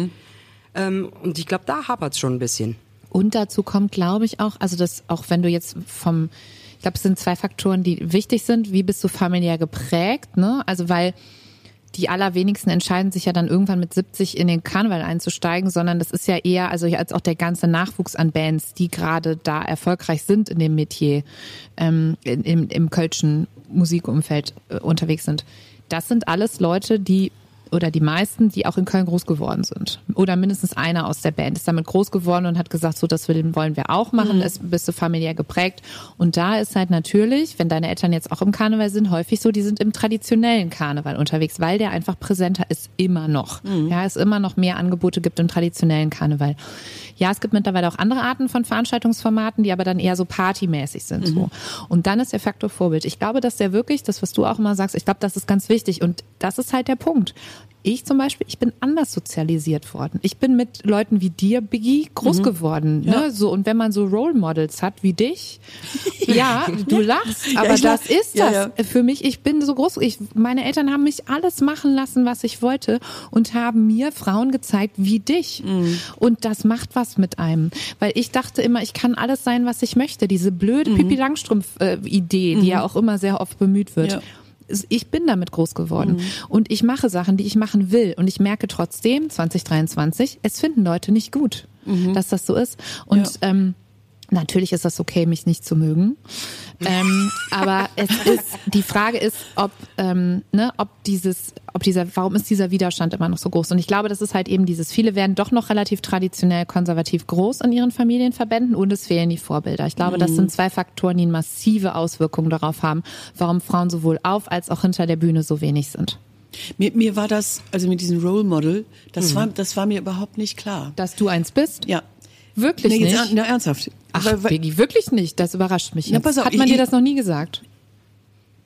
Ähm, und ich glaube, da hapert es schon ein bisschen. Und dazu kommt, glaube ich, auch, also das, auch wenn du jetzt vom, ich glaube, es sind zwei Faktoren, die wichtig sind. Wie bist du familiär geprägt, ne? Also weil die allerwenigsten entscheiden sich ja dann irgendwann mit 70 in den Karneval einzusteigen, sondern das ist ja eher, also als auch der ganze Nachwuchs an Bands, die gerade da erfolgreich sind in dem Metier, ähm, in, im, im kölschen Musikumfeld äh, unterwegs sind. Das sind alles Leute, die oder die meisten, die auch in Köln groß geworden sind. Oder mindestens einer aus der Band ist damit groß geworden und hat gesagt, so das wollen wir auch machen, ist, bist du familiär geprägt. Und da ist halt natürlich, wenn deine Eltern jetzt auch im Karneval sind, häufig so, die sind im traditionellen Karneval unterwegs, weil der einfach präsenter ist, immer noch. Ja, es immer noch mehr Angebote gibt im traditionellen Karneval. Ja, es gibt mittlerweile auch andere Arten von Veranstaltungsformaten, die aber dann eher so partymäßig sind. So. Und dann ist der Faktor Vorbild. Ich glaube, dass der wirklich, das, was du auch immer sagst, ich glaube, das ist ganz wichtig. Und das ist halt der Punkt. Ich zum Beispiel, ich bin anders sozialisiert worden. Ich bin mit Leuten wie dir, Biggie, groß geworden. Ne? So, und wenn man so Role Models hat wie dich, ja, du lachst, aber lach. das ist Ja, das für mich. Ich bin so groß. Ich, meine Eltern haben mich alles machen lassen, was ich wollte und haben mir Frauen gezeigt wie dich. Mhm. Und das macht was mit einem. Weil ich dachte immer, ich kann alles sein, was ich möchte. Diese blöde Mhm. Pippi Langstrumpf-Idee, die ja auch immer sehr oft bemüht wird. Ich bin damit groß geworden Mhm. und ich mache Sachen, die ich machen will und ich merke trotzdem 2023, es finden Leute nicht gut, dass das so ist und Mhm. Ja. ähm, Natürlich ist das okay, mich nicht zu mögen. Ähm, aber es ist, die Frage ist, ob, ähm, ne, ob dieses, ob dieser, warum ist dieser Widerstand immer noch so groß? Und ich glaube, das ist halt eben dieses, viele werden doch noch relativ traditionell konservativ groß in ihren Familienverbänden und es fehlen die Vorbilder. Ich glaube, das sind zwei Faktoren, die massive Auswirkungen darauf haben, warum Frauen sowohl auf als auch hinter der Bühne so wenig sind. Mir, mir war das, also mit diesem Role Model, das Mhm. war, das war mir überhaupt nicht klar. Dass du eins bist? Ja. Wirklich Nee, nicht? na, ernsthaft. Ach, Weil- weil- Biggie, wirklich nicht. Das überrascht mich Na, jetzt. pass auf, Hat man ich- dir das noch nie gesagt?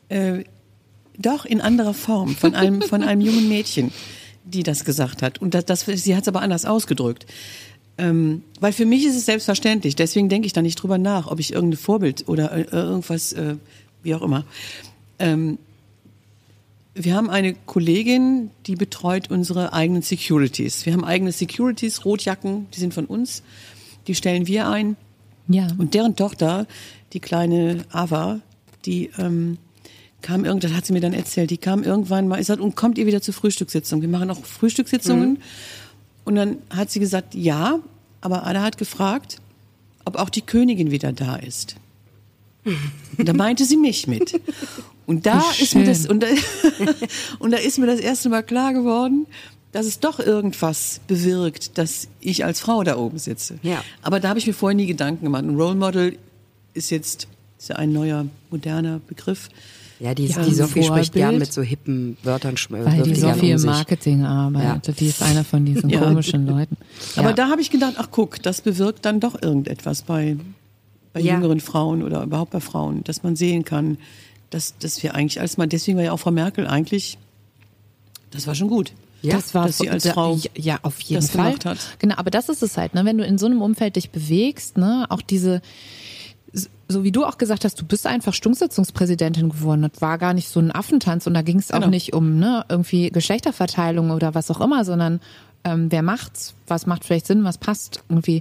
Äh, doch, in anderer Form, von einem, von einem jungen Mädchen, die das gesagt hat. Und das, das, sie hat es aber anders ausgedrückt. Ähm, weil für mich ist es selbstverständlich, deswegen denke ich da nicht drüber nach, ob ich irgendein Vorbild oder äh, irgendwas, äh, wie auch immer. Ähm, wir haben eine Kollegin, die betreut unsere eigenen Securities. Wir haben eigene Securities, Rotjacken, die sind von uns, die stellen wir ein. Ja. Und deren Tochter, die kleine Ava, die ähm, kam irgendwann, hat sie mir dann erzählt, die kam irgendwann mal, ist halt, und kommt ihr wieder zur Frühstückssitzung? Wir machen auch Frühstückssitzungen. Und dann hat sie gesagt, ja, aber Ada hat gefragt, ob auch die Königin wieder da ist. Und da meinte sie mich mit. Und da ist mir das, und da, und da ist mir das erste Mal klar geworden, dass es doch irgendwas bewirkt, dass ich als Frau da oben sitze. Ja. Aber da habe ich mir vorher nie Gedanken gemacht. Ein Role Model ist jetzt ist ja ein neuer, moderner Begriff. Ja, die, Ja, die Sophie spricht gern mit so hippen Wörtern. schm- Weil die gern Sophie um im. Marketing arbeitet. Die ist einer von diesen Ja. komischen Leuten. Aber Ja. da habe ich gedacht, ach guck, das bewirkt dann doch irgendetwas bei, bei Ja. jüngeren Frauen oder überhaupt bei Frauen, dass man sehen kann, dass, dass wir eigentlich als mal, deswegen war ja auch Frau Merkel eigentlich, das war schon gut. Ja, das war dass sie als Frau ja, ja auf jeden das Fall hat. genau aber das ist es halt ne wenn du in so einem Umfeld dich bewegst ne auch diese so wie du auch gesagt hast, du bist einfach Stunksitzungspräsidentin geworden. Das war gar nicht so ein Affentanz und da ging es auch Genau. nicht um ne, irgendwie Geschlechterverteilung oder was auch immer, sondern ähm, wer macht's, was macht vielleicht Sinn, was passt irgendwie.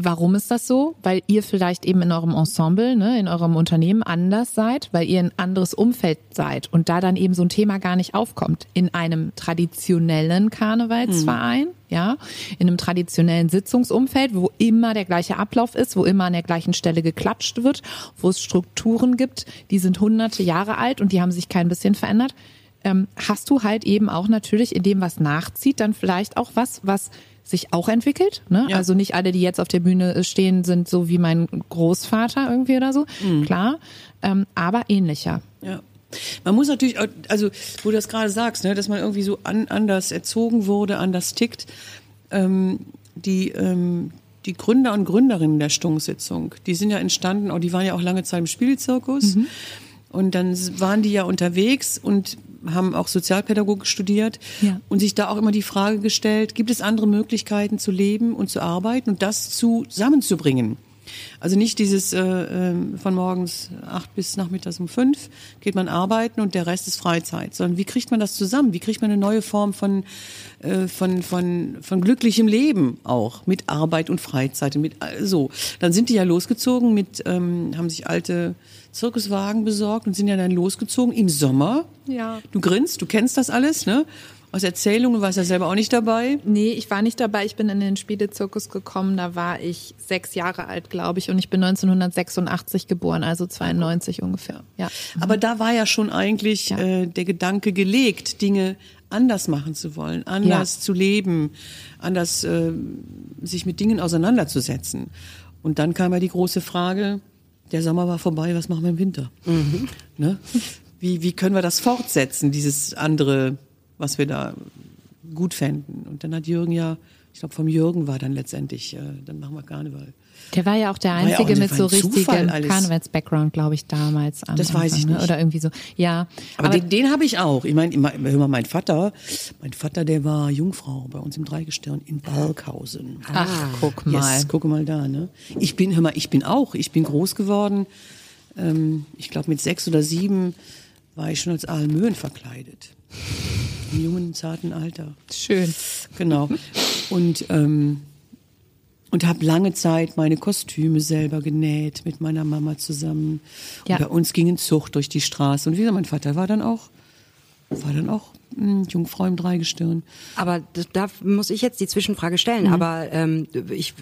Warum ist das so? Weil ihr vielleicht eben in eurem Ensemble, ne, in eurem Unternehmen anders seid, weil ihr ein anderes Umfeld seid und da dann eben so ein Thema gar nicht aufkommt. In einem traditionellen Karnevalsverein, ja, in einem traditionellen Sitzungsumfeld, wo immer der gleiche Ablauf ist, wo immer an der gleichen Stelle geklatscht wird, wo es Strukturen gibt, die sind hunderte Jahre alt und die haben sich kein bisschen verändert ähm, hast du halt eben auch natürlich in dem, was nachzieht, dann vielleicht auch was, was sich auch entwickelt. Ne? Ja. Also nicht alle, die jetzt auf der Bühne stehen, sind so wie mein Großvater irgendwie oder so. Klar, ähm, aber ähnlicher. Ja. Man muss natürlich, also wo du das gerade sagst, ne, dass man irgendwie so an, anders erzogen wurde, anders tickt. Ähm, die, ähm, die Gründer und Gründerinnen der Stunksitzung, die sind ja entstanden, auch die waren ja auch lange Zeit im Spielzirkus. Und dann waren die ja unterwegs und haben auch Sozialpädagogik studiert Ja. und sich da auch immer die Frage gestellt, gibt es andere Möglichkeiten zu leben und zu arbeiten und das zusammenzubringen? Also nicht dieses äh, ähm, von morgens acht bis nachmittags um fünf geht man arbeiten und der Rest ist Freizeit, sondern wie kriegt man das zusammen? Wie kriegt man eine neue Form von äh, von von von glücklichem Leben auch mit Arbeit und Freizeit und mit so? Dann sind die ja losgezogen mit ähm, haben sich alte Zirkuswagen besorgt und sind ja dann losgezogen im Sommer. Ja. Du grinst, du kennst das alles, ne? Aus Erzählungen, du warst ja selber auch nicht dabei. Nee, ich war nicht dabei. Ich bin in den Spielezirkus gekommen. Da war ich sechs Jahre alt, glaube ich. Und ich bin 1986 geboren, also 92 ungefähr. Ja. Aber da war ja schon eigentlich Ja. äh, der Gedanke gelegt, Dinge anders machen zu wollen, anders Ja. zu leben, anders äh, sich mit Dingen auseinanderzusetzen. Und dann kam ja die große Frage, der Sommer war vorbei, was machen wir im Winter? Ne? Wie, wie können wir das fortsetzen, dieses andere, was wir da gut fänden? Und dann hat Jürgen ja, ich glaube vom Jürgen war dann letztendlich, äh, dann machen wir Karneval. Der war ja auch der War ja auch Einzige mit so richtigem. Karnevals-Background, glaube ich, damals. Am Das weiß Anfang, ich ne? nicht. Oder irgendwie so. Ja. Aber, den, den habe ich auch. Ich meine, hör mal, mein Vater, mein Vater, der war Jungfrau bei uns im Dreigestirn in Balkhausen. ach, guck mal. Yes, gucke mal da, ne? Ich bin, hör mal, ich bin auch, ich bin groß geworden. Ähm, ich glaube, mit sechs oder sieben war ich schon als Aalmöhen verkleidet. Im jungen, zarten Alter. Schön. Genau. Und, ähm, und habe lange Zeit meine Kostüme selber genäht mit meiner Mama zusammen. Ja. Und bei uns ging ein Zug durch die Straße. Und wie gesagt, mein Vater war dann auch, war dann auch Jungfrau im Dreigestirn. Aber da muss ich jetzt die Zwischenfrage stellen. Mhm. Aber ähm, ich,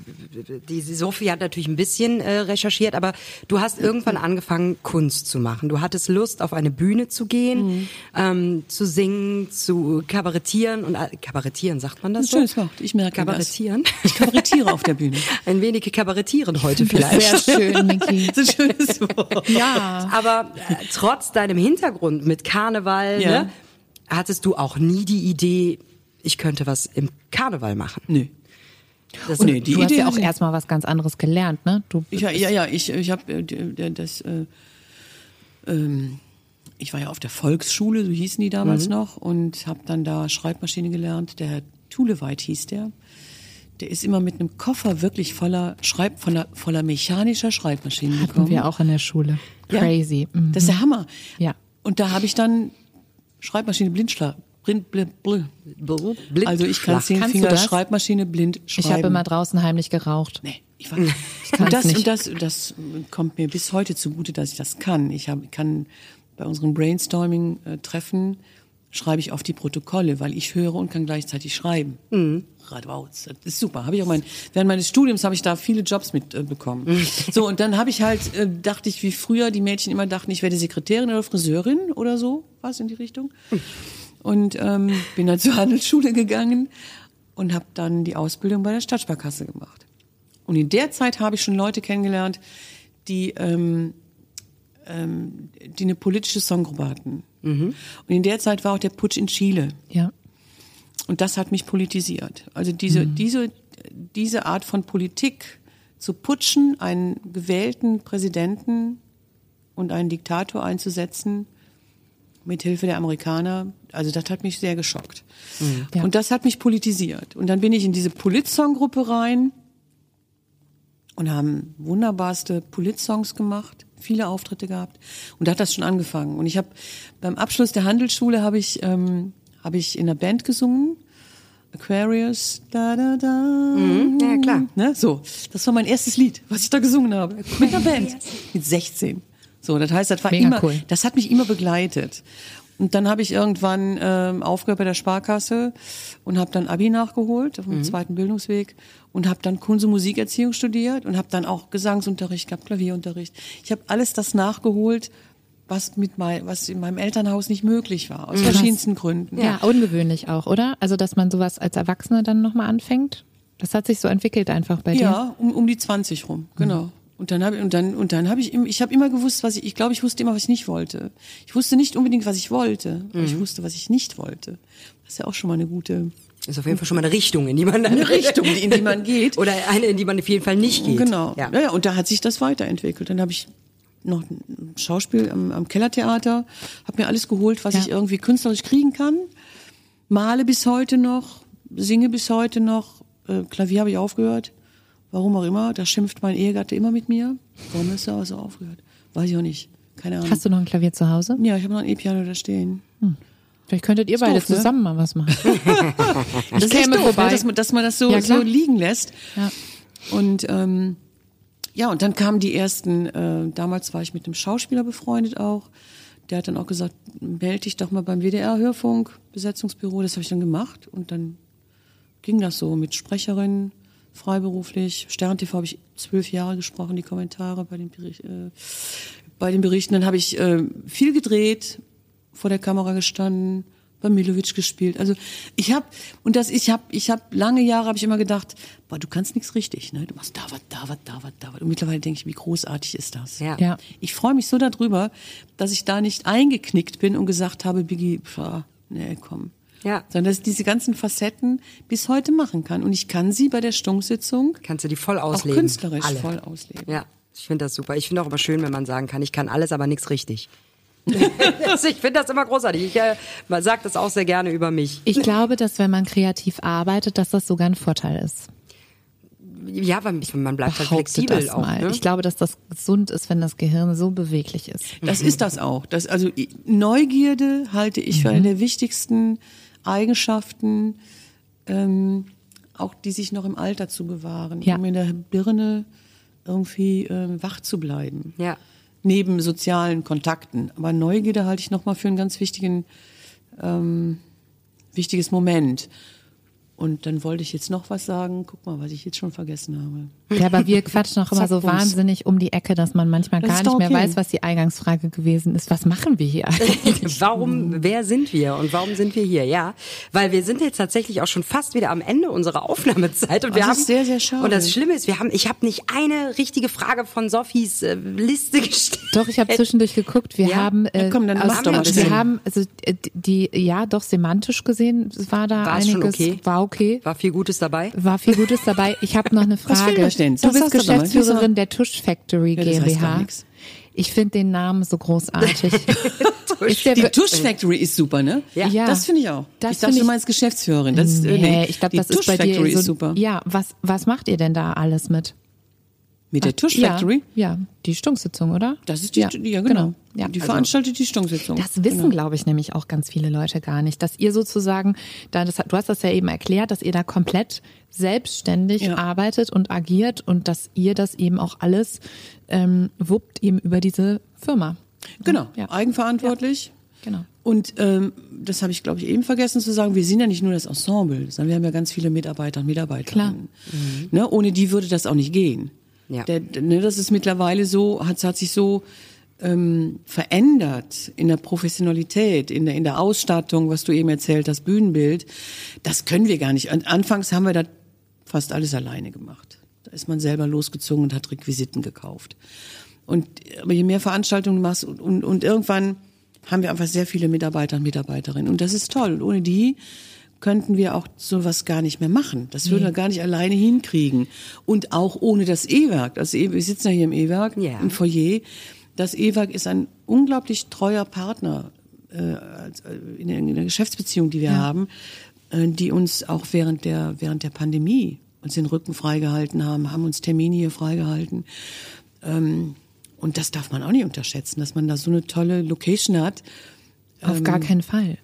die Sophie hat natürlich ein bisschen äh, recherchiert, aber du hast irgendwann angefangen, Kunst zu machen. Du hattest Lust, auf eine Bühne zu gehen, Mhm. ähm, zu singen, zu kabarettieren und äh, kabarettieren sagt man das Ein so? schönes Wort, ich merke Kabarettieren. das. Ich kabarettiere auf der Bühne. Ein wenig kabarettieren heute vielleicht. Sehr schön, Niki. Das ist ein schönes Wort. Ja. Aber äh, trotz deinem Hintergrund mit Karneval, Ja. ne, hattest du auch nie die Idee, ich könnte was im Karneval machen. Nö. Das Nee, die du hast Idee ja auch erstmal was ganz anderes gelernt, ne? Du Ich, ja, ja, ja, ich, ich habe das, äh, ähm, ich war ja auf der Volksschule, so hießen die damals noch, und habe dann da Schreibmaschine gelernt. Der Herr Thuleweit hieß der. Der ist immer mit einem Koffer wirklich voller Schreib, voller, voller mechanischer Schreibmaschinen hatten gekommen. wir auch in der Schule. Ja. Crazy. Mhm. Das ist der Hammer. Ja. Und da habe ich dann Schreibmaschine blindschlag. Blind, blind, blind. Blind- Also ich kann zehn Finger das? Schreibmaschine blind schreiben. Ich habe immer draußen heimlich geraucht. Nee, ich war, kann's und das, nicht. und das, das kommt mir bis heute zugute, dass ich das kann. Ich hab, kann bei unseren Brainstorming-Treffen schreibe ich auf die Protokolle, weil ich höre und kann gleichzeitig schreiben. Mhm. Radwauz, das ist super. Habe ich auch mein, während meines Studiums habe ich da viele Jobs mitbekommen. Äh, bekommen. So und dann habe ich halt, äh, dachte ich, wie früher die Mädchen immer dachten, ich werde Sekretärin oder Friseurin oder so, was in die Richtung. Und ähm, bin dann zur Handelsschule gegangen und habe dann die Ausbildung bei der Stadtsparkasse gemacht. Und in der Zeit habe ich schon Leute kennengelernt, die, ähm, ähm, die eine politische Songgruppe hatten. Und in der Zeit war auch der Putsch in Chile. Ja. Und das hat mich politisiert. Also diese, diese, diese Art von Politik zu putschen, einen gewählten Präsidenten und einen Diktator einzusetzen, mit Hilfe der Amerikaner, also das hat mich sehr geschockt. Ja. Und das hat mich politisiert. Und dann bin ich in diese Polit-Song-Gruppe rein und haben wunderbarste Polit-Songs gemacht, viele Auftritte gehabt. Und da hat das schon angefangen. Und ich habe beim Abschluss der Handelsschule habe ich ähm, habe ich in der Band gesungen. Aquarius, da da da. ja, klar. Ne? So, das war mein erstes Lied, was ich da gesungen habe. Mit einer Band. Mit 16. So, das heißt, das war Mega immer, cool. das hat mich immer begleitet. Und dann habe ich irgendwann ähm, aufgehört bei der Sparkasse und habe dann Abi nachgeholt auf dem zweiten Bildungsweg und habe dann Kunst- und Musikerziehung studiert und habe dann auch Gesangsunterricht gehabt, Klavierunterricht. Ich habe alles das nachgeholt, was mit mein, was in meinem Elternhaus nicht möglich war, aus verschiedensten Gründen. Ja, ungewöhnlich auch, oder? Also, dass man sowas als Erwachsene dann nochmal anfängt. Das hat sich so entwickelt einfach bei dir. Ja, um, um die 20 rum, genau. Und dann habe und dann und dann habe ich ich habe immer gewusst, was ich ich glaube, ich wusste immer, was ich nicht wollte. Ich wusste nicht unbedingt, was ich wollte, aber ich wusste, was ich nicht wollte. Das ist ja auch schon mal eine gute Ist auf jeden Fall schon mal eine Richtung, in die man dann eine Richtung, in die man geht. Oder eine, in die man auf jeden Fall nicht geht. Genau. Ja. Ja. und da hat sich das weiterentwickelt. Dann habe ich noch ein Schauspiel am, am Kellertheater, habe mir alles geholt, was Ja. ich irgendwie künstlerisch kriegen kann. Male bis heute noch, singe bis heute noch, äh, Klavier habe ich aufgehört. Warum auch immer, da schimpft mein Ehegatte immer mit mir. Warum hast du aber so aufgehört? Weiß ich auch nicht. Keine Ahnung. Hast du noch ein Klavier zu Hause? ja, ich habe noch ein E-Piano da stehen. Vielleicht könntet ihr beide doof, ne? zusammen mal was machen. Das ist käme doof, vorbei. ne, dass, man, dass man das so, Ja, so liegen lässt. Ja. Und ähm, ja, und dann kamen die ersten, äh, damals war ich mit einem Schauspieler befreundet auch. Der hat dann auch gesagt, melde dich doch mal beim WDR-Hörfunk, Besetzungsbüro. Das habe ich dann gemacht. Und dann ging das so mit Sprecherin, freiberuflich. Stern TV habe ich zwölf Jahre gesprochen, die Kommentare bei den, Bericht, äh, bei den Berichten. Dann habe ich äh, viel gedreht, vor der Kamera gestanden, bei Milovic gespielt. Also ich habe und das ich habe ich habe lange Jahre habe ich immer gedacht, boah, du kannst nichts richtig, ne? Du machst da was, da was, da was, da was. Und mittlerweile denke ich, wie großartig ist das? Ja. Ja. Ich freue mich so darüber, dass ich da nicht eingeknickt bin und gesagt habe, Biggie, pf, nee, komm. Ja. Sondern dass ich diese ganzen Facetten bis heute machen kann. Und ich kann sie bei der Stunksitzung Kannst du die voll auch ausleben. künstlerisch Alle. voll ausleben. Ja, ich finde das super. Ich finde auch immer schön, wenn man sagen kann, ich kann alles, aber nichts richtig. Also ich finde das immer großartig. Ich äh, sage das auch sehr gerne über mich. Ich glaube, dass wenn man kreativ arbeitet, dass das sogar ein Vorteil ist. Ja, weil man bleibt halt flexibel das auch. mal. Ne? Ich glaube, dass das gesund ist, wenn das Gehirn so beweglich ist. Das ist das auch. Das, also i- Neugierde halte ich für eine der wichtigsten Eigenschaften, ähm, auch die sich noch im Alter zu bewahren, Ja. um in der Birne irgendwie ähm, wach zu bleiben. Ja. Neben sozialen Kontakten. Aber Neugierde halte ich nochmal für einen ganz wichtigen, ähm, wichtiges Moment. Und dann wollte ich jetzt noch was sagen. Guck mal, was ich jetzt schon vergessen habe. Ja, aber wir quatschen auch immer so wahnsinnig um die Ecke, dass man manchmal Das gar nicht doch mehr okay. weiß, was die Eingangsfrage gewesen ist. Was machen wir hier eigentlich? Warum, wer sind wir und warum sind wir hier? Ja, weil wir sind jetzt tatsächlich auch schon fast wieder am Ende unserer Aufnahmezeit und wir Das haben ist sehr, sehr schade. Und das Schlimme ist, wir haben, ich habe nicht eine richtige Frage von Sophies äh, Liste gestellt. Doch, ich habe zwischendurch geguckt. Wir Ja? haben, äh, Ja, komm, dann mach aus, wir bisschen. haben, also äh, die, ja, doch semantisch gesehen war da War es schon einiges, okay? war okay. War viel Gutes dabei. War viel Gutes dabei. Ich habe noch eine Was Frage. Denn? Du Das bist. Geschäftsführerin der Tusch Factory Ja, das heißt gar GmbH. Ich finde den Namen so großartig. ist der Die Tusch Factory ist super, ne? Ja. Ja. Das finde ich auch. Das ich dachte, du meinst Geschäftsführerin. Das, äh, nee, ich glaube, die das ist Tusch bei dir Factory so, ist super. Ja, was was macht ihr denn da alles mit? Mit der Tusch ja, Factory? Ja, die Stunksitzung, oder? Das ist die, ja, ja, genau. Ja, die also- veranstaltet die Stunksitzung. Das wissen, genau. glaube ich, nämlich auch ganz viele Leute gar nicht, dass ihr sozusagen, da das, du hast das ja eben erklärt, dass ihr da komplett selbstständig Ja. arbeitet und agiert und dass ihr das eben auch alles ähm, wuppt eben über diese Firma. Genau, Ja. eigenverantwortlich. Genau. Und ähm, das habe ich, glaube ich, eben vergessen zu sagen, wir sind ja nicht nur das Ensemble, sondern wir haben ja ganz viele Mitarbeiter und Mitarbeiterinnen. Ne? Ohne die würde das auch nicht gehen. Ja. Der, ne, das ist mittlerweile so, hat, hat sich so ähm, verändert in der Professionalität, in der, in der Ausstattung, was du eben erzählt hast, Bühnenbild. Das können wir gar nicht. Anfangs haben wir da fast alles alleine gemacht. Da ist man selber losgezogen und hat Requisiten gekauft. Und aber je mehr Veranstaltungen du machst und, und, und irgendwann haben wir einfach sehr viele Mitarbeiter und Mitarbeiterinnen. Und das ist toll. Ohne die könnten wir auch sowas gar nicht mehr machen. Das würden wir gar nicht alleine hinkriegen. Und auch ohne das E-Werk. Also wir sitzen ja hier im E-Werk, Ja. im Foyer. Das E-Werk ist ein unglaublich treuer Partner äh, äh, in, der, in der Geschäftsbeziehung, die wir haben, äh, die uns auch während der während der Pandemie uns den Rücken freigehalten haben, haben uns Termine hier freigehalten. Ähm, und das darf man auch nicht unterschätzen, dass man da so eine tolle Location hat. Auf gar keinen Fall.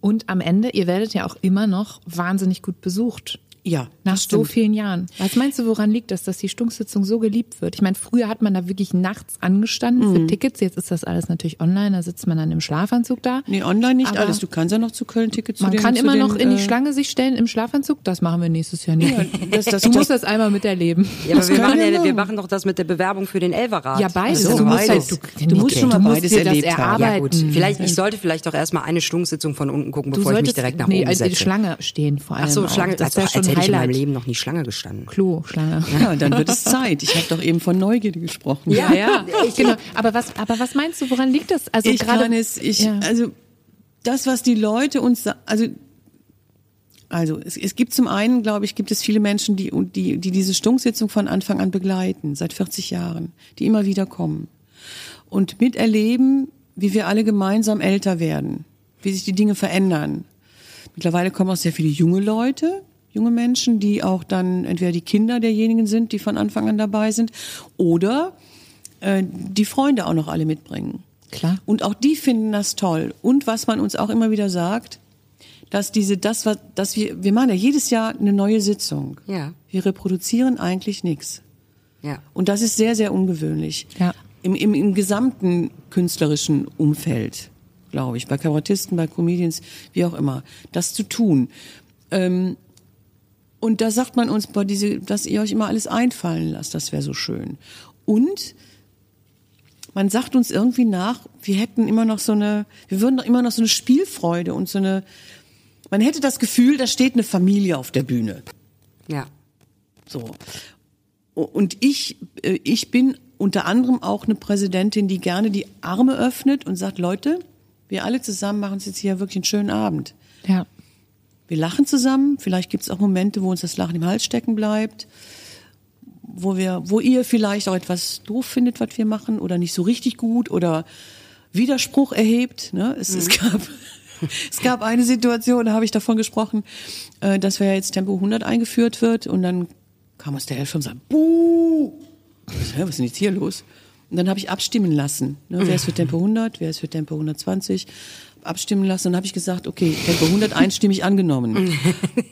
Und am Ende, ihr werdet ja auch immer noch wahnsinnig gut besucht. Ja, Nach so vielen Jahren. Was meinst du, woran liegt das, dass die Stunksitzung so geliebt wird? Ich meine, früher hat man da wirklich nachts angestanden Mhm. für Tickets. Jetzt ist das alles natürlich online. Da sitzt man dann im Schlafanzug da. Nee, online nicht Aber alles. Du kannst ja noch zu Köln Tickets zu Man den, kann zu immer den, noch in die äh, Schlange sich stellen im Schlafanzug. Das machen wir nächstes Jahr nicht. Ja, das- das- du das- musst das einmal miterleben. Ja, aber wir machen, ja, wir machen. doch das mit der Bewerbung für den Elverrat. Ja, beides. Ach so, du musst, beides. halt, du, Du musst schon mal du musst beides dir das erlebt haben. Ja erarbeiten. gut, vielleicht, ich sollte vielleicht doch erstmal eine Stunksitzung von unten gucken, bevor ich mich direkt nach nee, oben also die setze. Schlange stehen vor allem. Ach so, auch. Schlange, Das als, wäre als schon hätte eigentlich in meinem Highlight. Leben noch nie Schlange gestanden. Klo, Schlange. Ja, dann wird es Zeit. Ich habe doch eben von Neugierde gesprochen. Ja, ja, genau. Aber was, aber was meinst du, woran liegt das? Also ich gerade, kann es, ich, ja. also das, was die Leute uns, also also es, es gibt zum einen, glaube ich, gibt es viele Menschen, die, die, die diese Stunksitzung von Anfang an begleiten, seit 40 Jahren, die immer wieder kommen und miterleben, wie wir alle gemeinsam älter werden, wie sich die Dinge verändern. Mittlerweile kommen auch sehr viele junge Leute, junge Menschen, die auch dann entweder die Kinder derjenigen sind, die von Anfang an dabei sind, oder äh, die Freunde auch noch alle mitbringen. Klar. Und auch die finden das toll. Und was man uns auch immer wieder sagt, dass diese, das, was, dass wir, wir machen ja jedes Jahr eine neue Sitzung. Ja. Wir reproduzieren eigentlich nichts. Ja. Und das ist sehr, sehr ungewöhnlich. Ja. Im, im, Im gesamten künstlerischen Umfeld, glaube ich, bei Kabarettisten, bei Comedians, wie auch immer, das zu tun. Ähm, und da sagt man uns, boah, diese, dass ihr euch immer alles einfallen lasst, das wäre so schön. Und man sagt uns irgendwie nach, wir hätten immer noch so eine, wir würden doch immer noch so eine Spielfreude und so eine, man hätte das Gefühl, da steht eine Familie auf der Bühne. Ja. So. Und ich, äh, ich bin unter anderem auch eine Präsidentin, die gerne die Arme öffnet und sagt, Leute, wir alle zusammen machen uns jetzt hier wirklich einen schönen Abend. ja. Wir lachen zusammen, vielleicht gibt es auch Momente, wo uns das Lachen im Hals stecken bleibt, wo wir, wo ihr vielleicht auch etwas doof findet, was wir machen, oder nicht so richtig gut oder Widerspruch erhebt. Ne? Es, es gab es gab eine Situation, da habe ich davon gesprochen, äh, dass wir jetzt Tempo 100 eingeführt wird und dann kam aus der Hälfte und sagt, Buh! Was ist denn jetzt hier los? Und dann habe ich abstimmen lassen. Ne? Wer ist für Tempo 100, wer ist für Tempo 120? Abstimmen lassen. Und dann habe ich gesagt, okay, Tempo 100 einstimmig angenommen.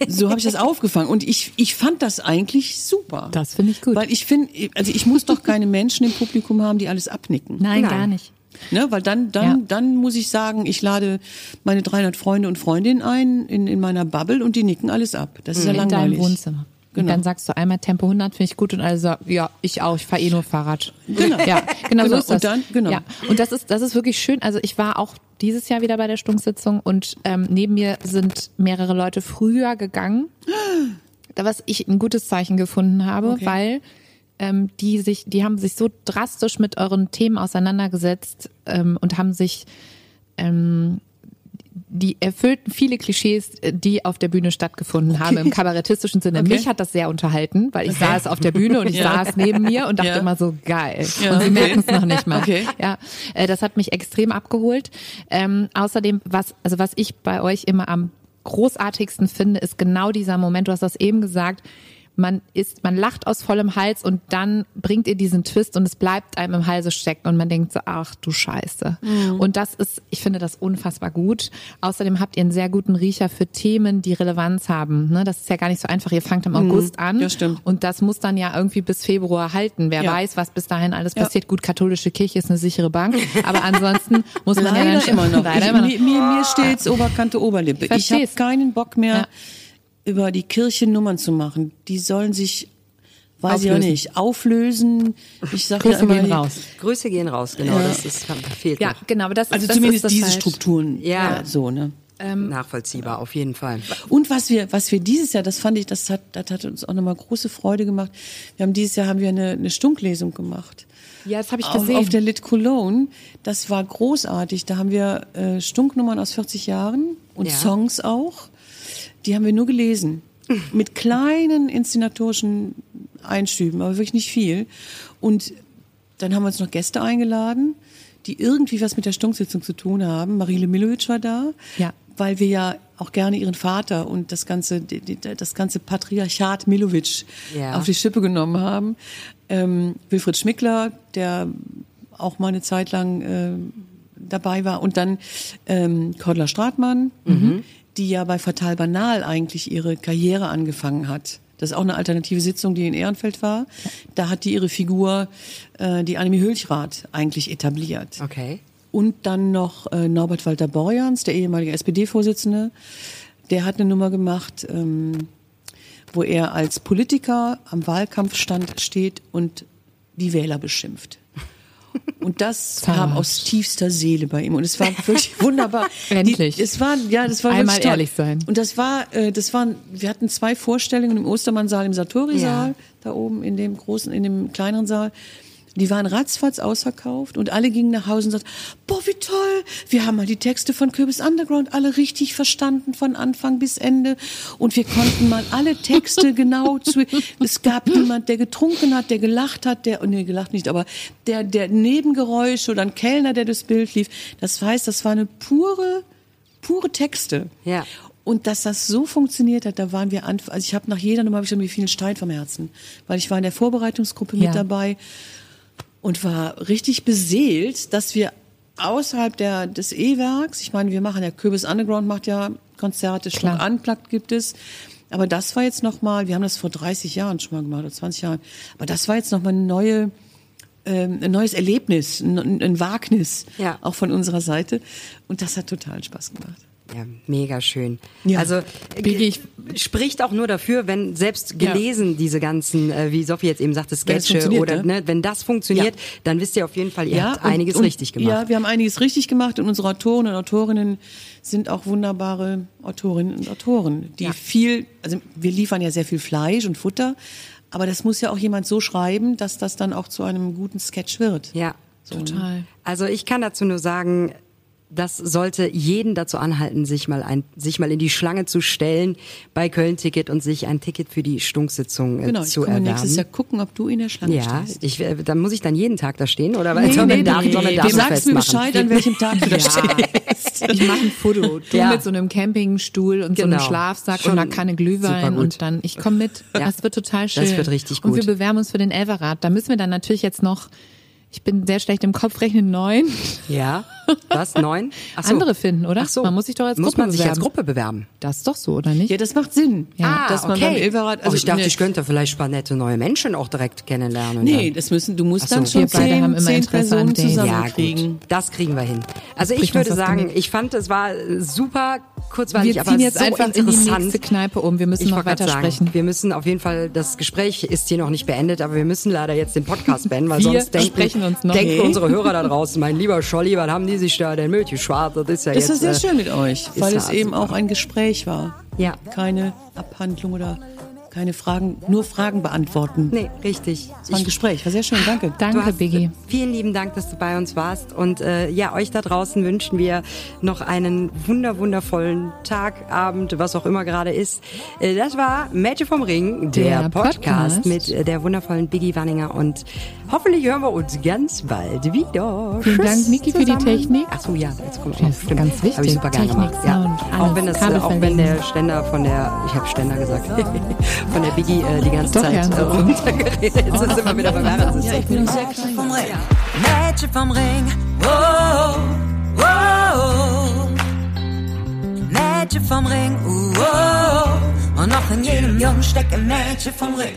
so habe ich das aufgefangen. Und ich, ich fand das eigentlich super. Das finde ich gut. Weil ich finde, also ich muss doch keine Menschen im Publikum haben, die alles abnicken. Nein, Nein. gar nicht. Ne, weil dann, dann, Ja. dann muss ich sagen, ich lade meine 300 Freunde und Freundinnen ein in, in meiner Bubble und die nicken alles ab. Das ist ja In langweilig. deinem Wohnzimmer. Und Genau. dann sagst du einmal Tempo 100 finde ich gut und alle sagen, ja, ich auch, ich fahre eh nur Fahrrad. Genau. Ja, genau, so Genau. ist das. Und dann- genau. Ja. Und das ist, das ist wirklich schön. Also ich war auch dieses Jahr wieder bei der Stunksitzung und ähm, neben mir sind mehrere Leute früher gegangen, da was ich ein gutes Zeichen gefunden habe, Okay. weil ähm, die sich, die haben sich so drastisch mit euren Themen auseinandergesetzt ähm, und haben sich ähm, die erfüllten viele Klischees, äh, die auf der Bühne stattgefunden haben, im kabarettistischen Sinne. Okay. Mich hat das sehr unterhalten, weil ich saß auf der Bühne und ich Ja. saß neben mir und dachte Ja. immer so, geil. Ja, und sie okay. merken es noch nicht mal. Okay. Ja, äh, das hat mich extrem abgeholt. Ähm, außerdem, was, also was ich bei euch immer am großartigsten finde, ist genau dieser Moment, du hast das eben gesagt, man ist, man lacht aus vollem Hals und dann bringt ihr diesen Twist und es bleibt einem im Halse stecken und man denkt so, ach du Scheiße. Mhm. Und das ist, ich finde das unfassbar gut. Außerdem habt ihr einen sehr guten Riecher für Themen, die Relevanz haben. Ne? Das ist ja gar nicht so einfach. Ihr fangt im August an Mhm. das stimmt. und das muss dann ja irgendwie bis Februar halten. Wer Ja. weiß, was bis dahin alles Ja. passiert. Gut, katholische Kirche ist eine sichere Bank, aber ansonsten muss man ja dann immer noch. Leider ich, immer noch. Mir, mir, mir steht's Oberkante Oberlippe. Ich Ich habe keinen Bock mehr, Ja. Über die Kirche Nummern zu machen. Die sollen sich, weiß ich auch Auflösen. nicht, auflösen. Ich sag ja Grüße immer, gehen raus. Grüße gehen raus, genau. Das ist, fehlt Ja, noch. genau, aber das Also ist, das zumindest ist das diese halt. Strukturen. Ja. so ne. Nachvollziehbar, auf jeden Fall. Und was wir, was wir dieses Jahr, das fand ich, das hat, das hat uns auch nochmal große Freude gemacht. Wir haben dieses Jahr haben wir eine, eine Stunklesung gemacht. Ja, das habe ich Auf, gesehen. auf der Lit Cologne. Das war großartig. Da haben wir äh, Stunknummern aus 40 Jahren und Ja. Songs auch. Die haben wir nur gelesen. Mit kleinen inszenatorischen Einschüben, aber wirklich nicht viel. Und dann haben wir uns noch Gäste eingeladen, die irgendwie was mit der Stunksitzung zu tun haben. Marile Milovic war da. Ja. Weil wir ja auch gerne ihren Vater und das ganze, das ganze Patriarchat Milovic Ja. auf die Schippe genommen haben. Ähm, Wilfried Schmickler, der auch mal eine Zeit lang äh, dabei war. Und dann ähm, Cordula Stratmann, die ja bei Fatal Banal eigentlich ihre Karriere angefangen hat. Das ist auch eine alternative Sitzung, die in Ehrenfeld war. Da hat die ihre Figur, äh, die Annemie Hülchrath, eigentlich etabliert. Okay. Und dann noch äh, Norbert Walter Borjans, der ehemalige SPD-Vorsitzende. Der hat eine Nummer gemacht, ähm, wo er als Politiker am Wahlkampfstand steht und die Wähler beschimpft. Und das Zart. kam aus tiefster Seele bei ihm. Und es war wirklich wunderbar. Endlich. Die, es war, ja, das war Einmal wirklich toll. ehrlich sein. Und das war, äh, das waren, wir hatten zwei Vorstellungen im Ostermannsaal, im Satori-Saal, Ja. da oben in dem großen, in dem kleineren Saal. Die waren ratzfatz ausverkauft und alle gingen nach Hause und sagten, boah, wie toll, wir haben mal die Texte von Kürbis Underground alle richtig verstanden von Anfang bis Ende und wir konnten mal alle Texte genau zu, es gab niemand, der getrunken hat, der gelacht hat, der, nee, gelacht nicht, aber der, der Nebengeräusche oder ein Kellner, der durchs Bild lief. Das heißt, das war eine pure, pure Texte. Ja. Und dass das so funktioniert hat, da waren wir, anf also ich habe nach jeder Nummer hab ich schon mir vielen Stein vom Herzen, weil ich war in der Vorbereitungsgruppe Ja. mit dabei und war richtig beseelt, dass wir außerhalb der, des E-Werks, ich meine, wir machen ja Kürbis Underground macht ja Konzerte. Schluck Unplugged gibt es, aber das war jetzt nochmal, wir haben das vor 30 Jahren schon mal gemacht, oder 20 Jahren, aber das war jetzt nochmal eine neue, ähm, ein neues Erlebnis, ein, ein Wagnis, Ja. auch von unserer Seite und das hat total Spaß gemacht. Ja, mega schön. Ja. Also Biggie, ich, spricht auch nur dafür, wenn selbst Ja. gelesen diese ganzen, äh, wie Sophie jetzt eben sagte, Sketche oder ne? ne, wenn das funktioniert, Ja. dann wisst ihr auf jeden Fall, ihr habt und- einiges und, richtig gemacht. Ja, wir haben einiges richtig gemacht und unsere Autoren und Autorinnen sind auch wunderbare Autorinnen und Autoren, die Ja. viel, also wir liefern ja sehr viel Fleisch und Futter, aber das muss ja auch jemand so schreiben, dass das dann auch zu einem guten Sketch wird. ja. Total. Also ich kann dazu nur sagen, das sollte jeden dazu anhalten, sich mal ein, sich mal in die Schlange zu stellen bei Köln Ticket und sich ein Ticket für die Stunksitzung äh, Genau, zu erwerben. nächstes Jahr gucken, ob du in der Schlange ja, stehst. ich, äh, dann muss ich dann jeden Tag da stehen oder nee, sollen wir da, sollen wir Du Damenfest sagst mir? Bescheid, an welchem Tag du da stehst. Ich mache ein Foto. Du Ja. mit so einem Campingstuhl und so Genau. einem Schlafsack Schon und einer Kanne Glühwein und dann ich komme mit. Ja. Das wird total schön. Das wird richtig Und wir gut. bewerben uns für den Elverrat. Da müssen wir dann natürlich jetzt noch, ich bin sehr schlecht im Kopf rechnen, neun Ja, was? Neun? Ach so. andere finden, oder? Ach so. Man muss sich doch als muss Gruppe man sich als bewerben. Gruppe bewerben. Das ist doch so, oder nicht? Ja, das macht Sinn. Ah, dass man okay. beim Ilverat, also ich dachte, ne, ich könnte vielleicht ein paar nette neue Menschen auch direkt kennenlernen. Nee, dann. das müssen, du musst so. dann schon Wir beide zehn, haben immer zehn Interesse Personen Dating. Ja, zusammenkriegen. gut. Das kriegen wir hin. Also ich Sprich würde sagen, ich fand, es war super kurzweilig, wir aber ziehen jetzt so einfach in die interessant. nächste Kneipe um. Wir müssen ich noch weiter sagen, sprechen. Wir müssen auf jeden Fall, das Gespräch ist hier noch nicht beendet, aber wir müssen leider jetzt den Podcast beenden, weil Wir sonst denken, sprechen uns noch. denken unsere Hörer da draußen, mein lieber Scholli, was haben die sich da denn Milch geschwart? Das ist ja Das jetzt, ist sehr äh, schön mit euch, weil es eben super. auch ein Gespräch war. Ja. Keine Abhandlung oder keine Fragen, nur Fragen beantworten. Nee, richtig. Es war ein Gespräch, war sehr schön, danke. Danke, hast, Biggie. Vielen lieben Dank, dass du bei uns warst. Und äh, ja, euch da draußen wünschen wir noch einen wunder wundervollen Tag, Abend, was auch immer gerade ist. Äh, das war Mädchen vom Ring, der, Der Podcast, Podcast. mit äh, der wundervollen Biggie Wanninger. Und hoffentlich hören wir uns ganz bald wieder. Vielen Tschüss Dank, Niki, für die. Technik. Ach so, ja, jetzt kommt Das auch. Stimmt. ganz wichtig. Habe ich super gerne Technik, gemacht. Ja. Auch wenn das, auch wenn der Ständer von der, ich habe Ständer gesagt, von der Biggie äh, die ganze Doch, Zeit ja. äh, runtergeredet ist. Jetzt sind wir wieder beim Herrensystem. Ja, ich bin sehr klein. vom Ring. Mädchen vom Ring. Oh, oh, oh. Mädchen vom Ring. Oh, oh. Und noch in jedem Jungen steckt ein Mädchen vom Ring.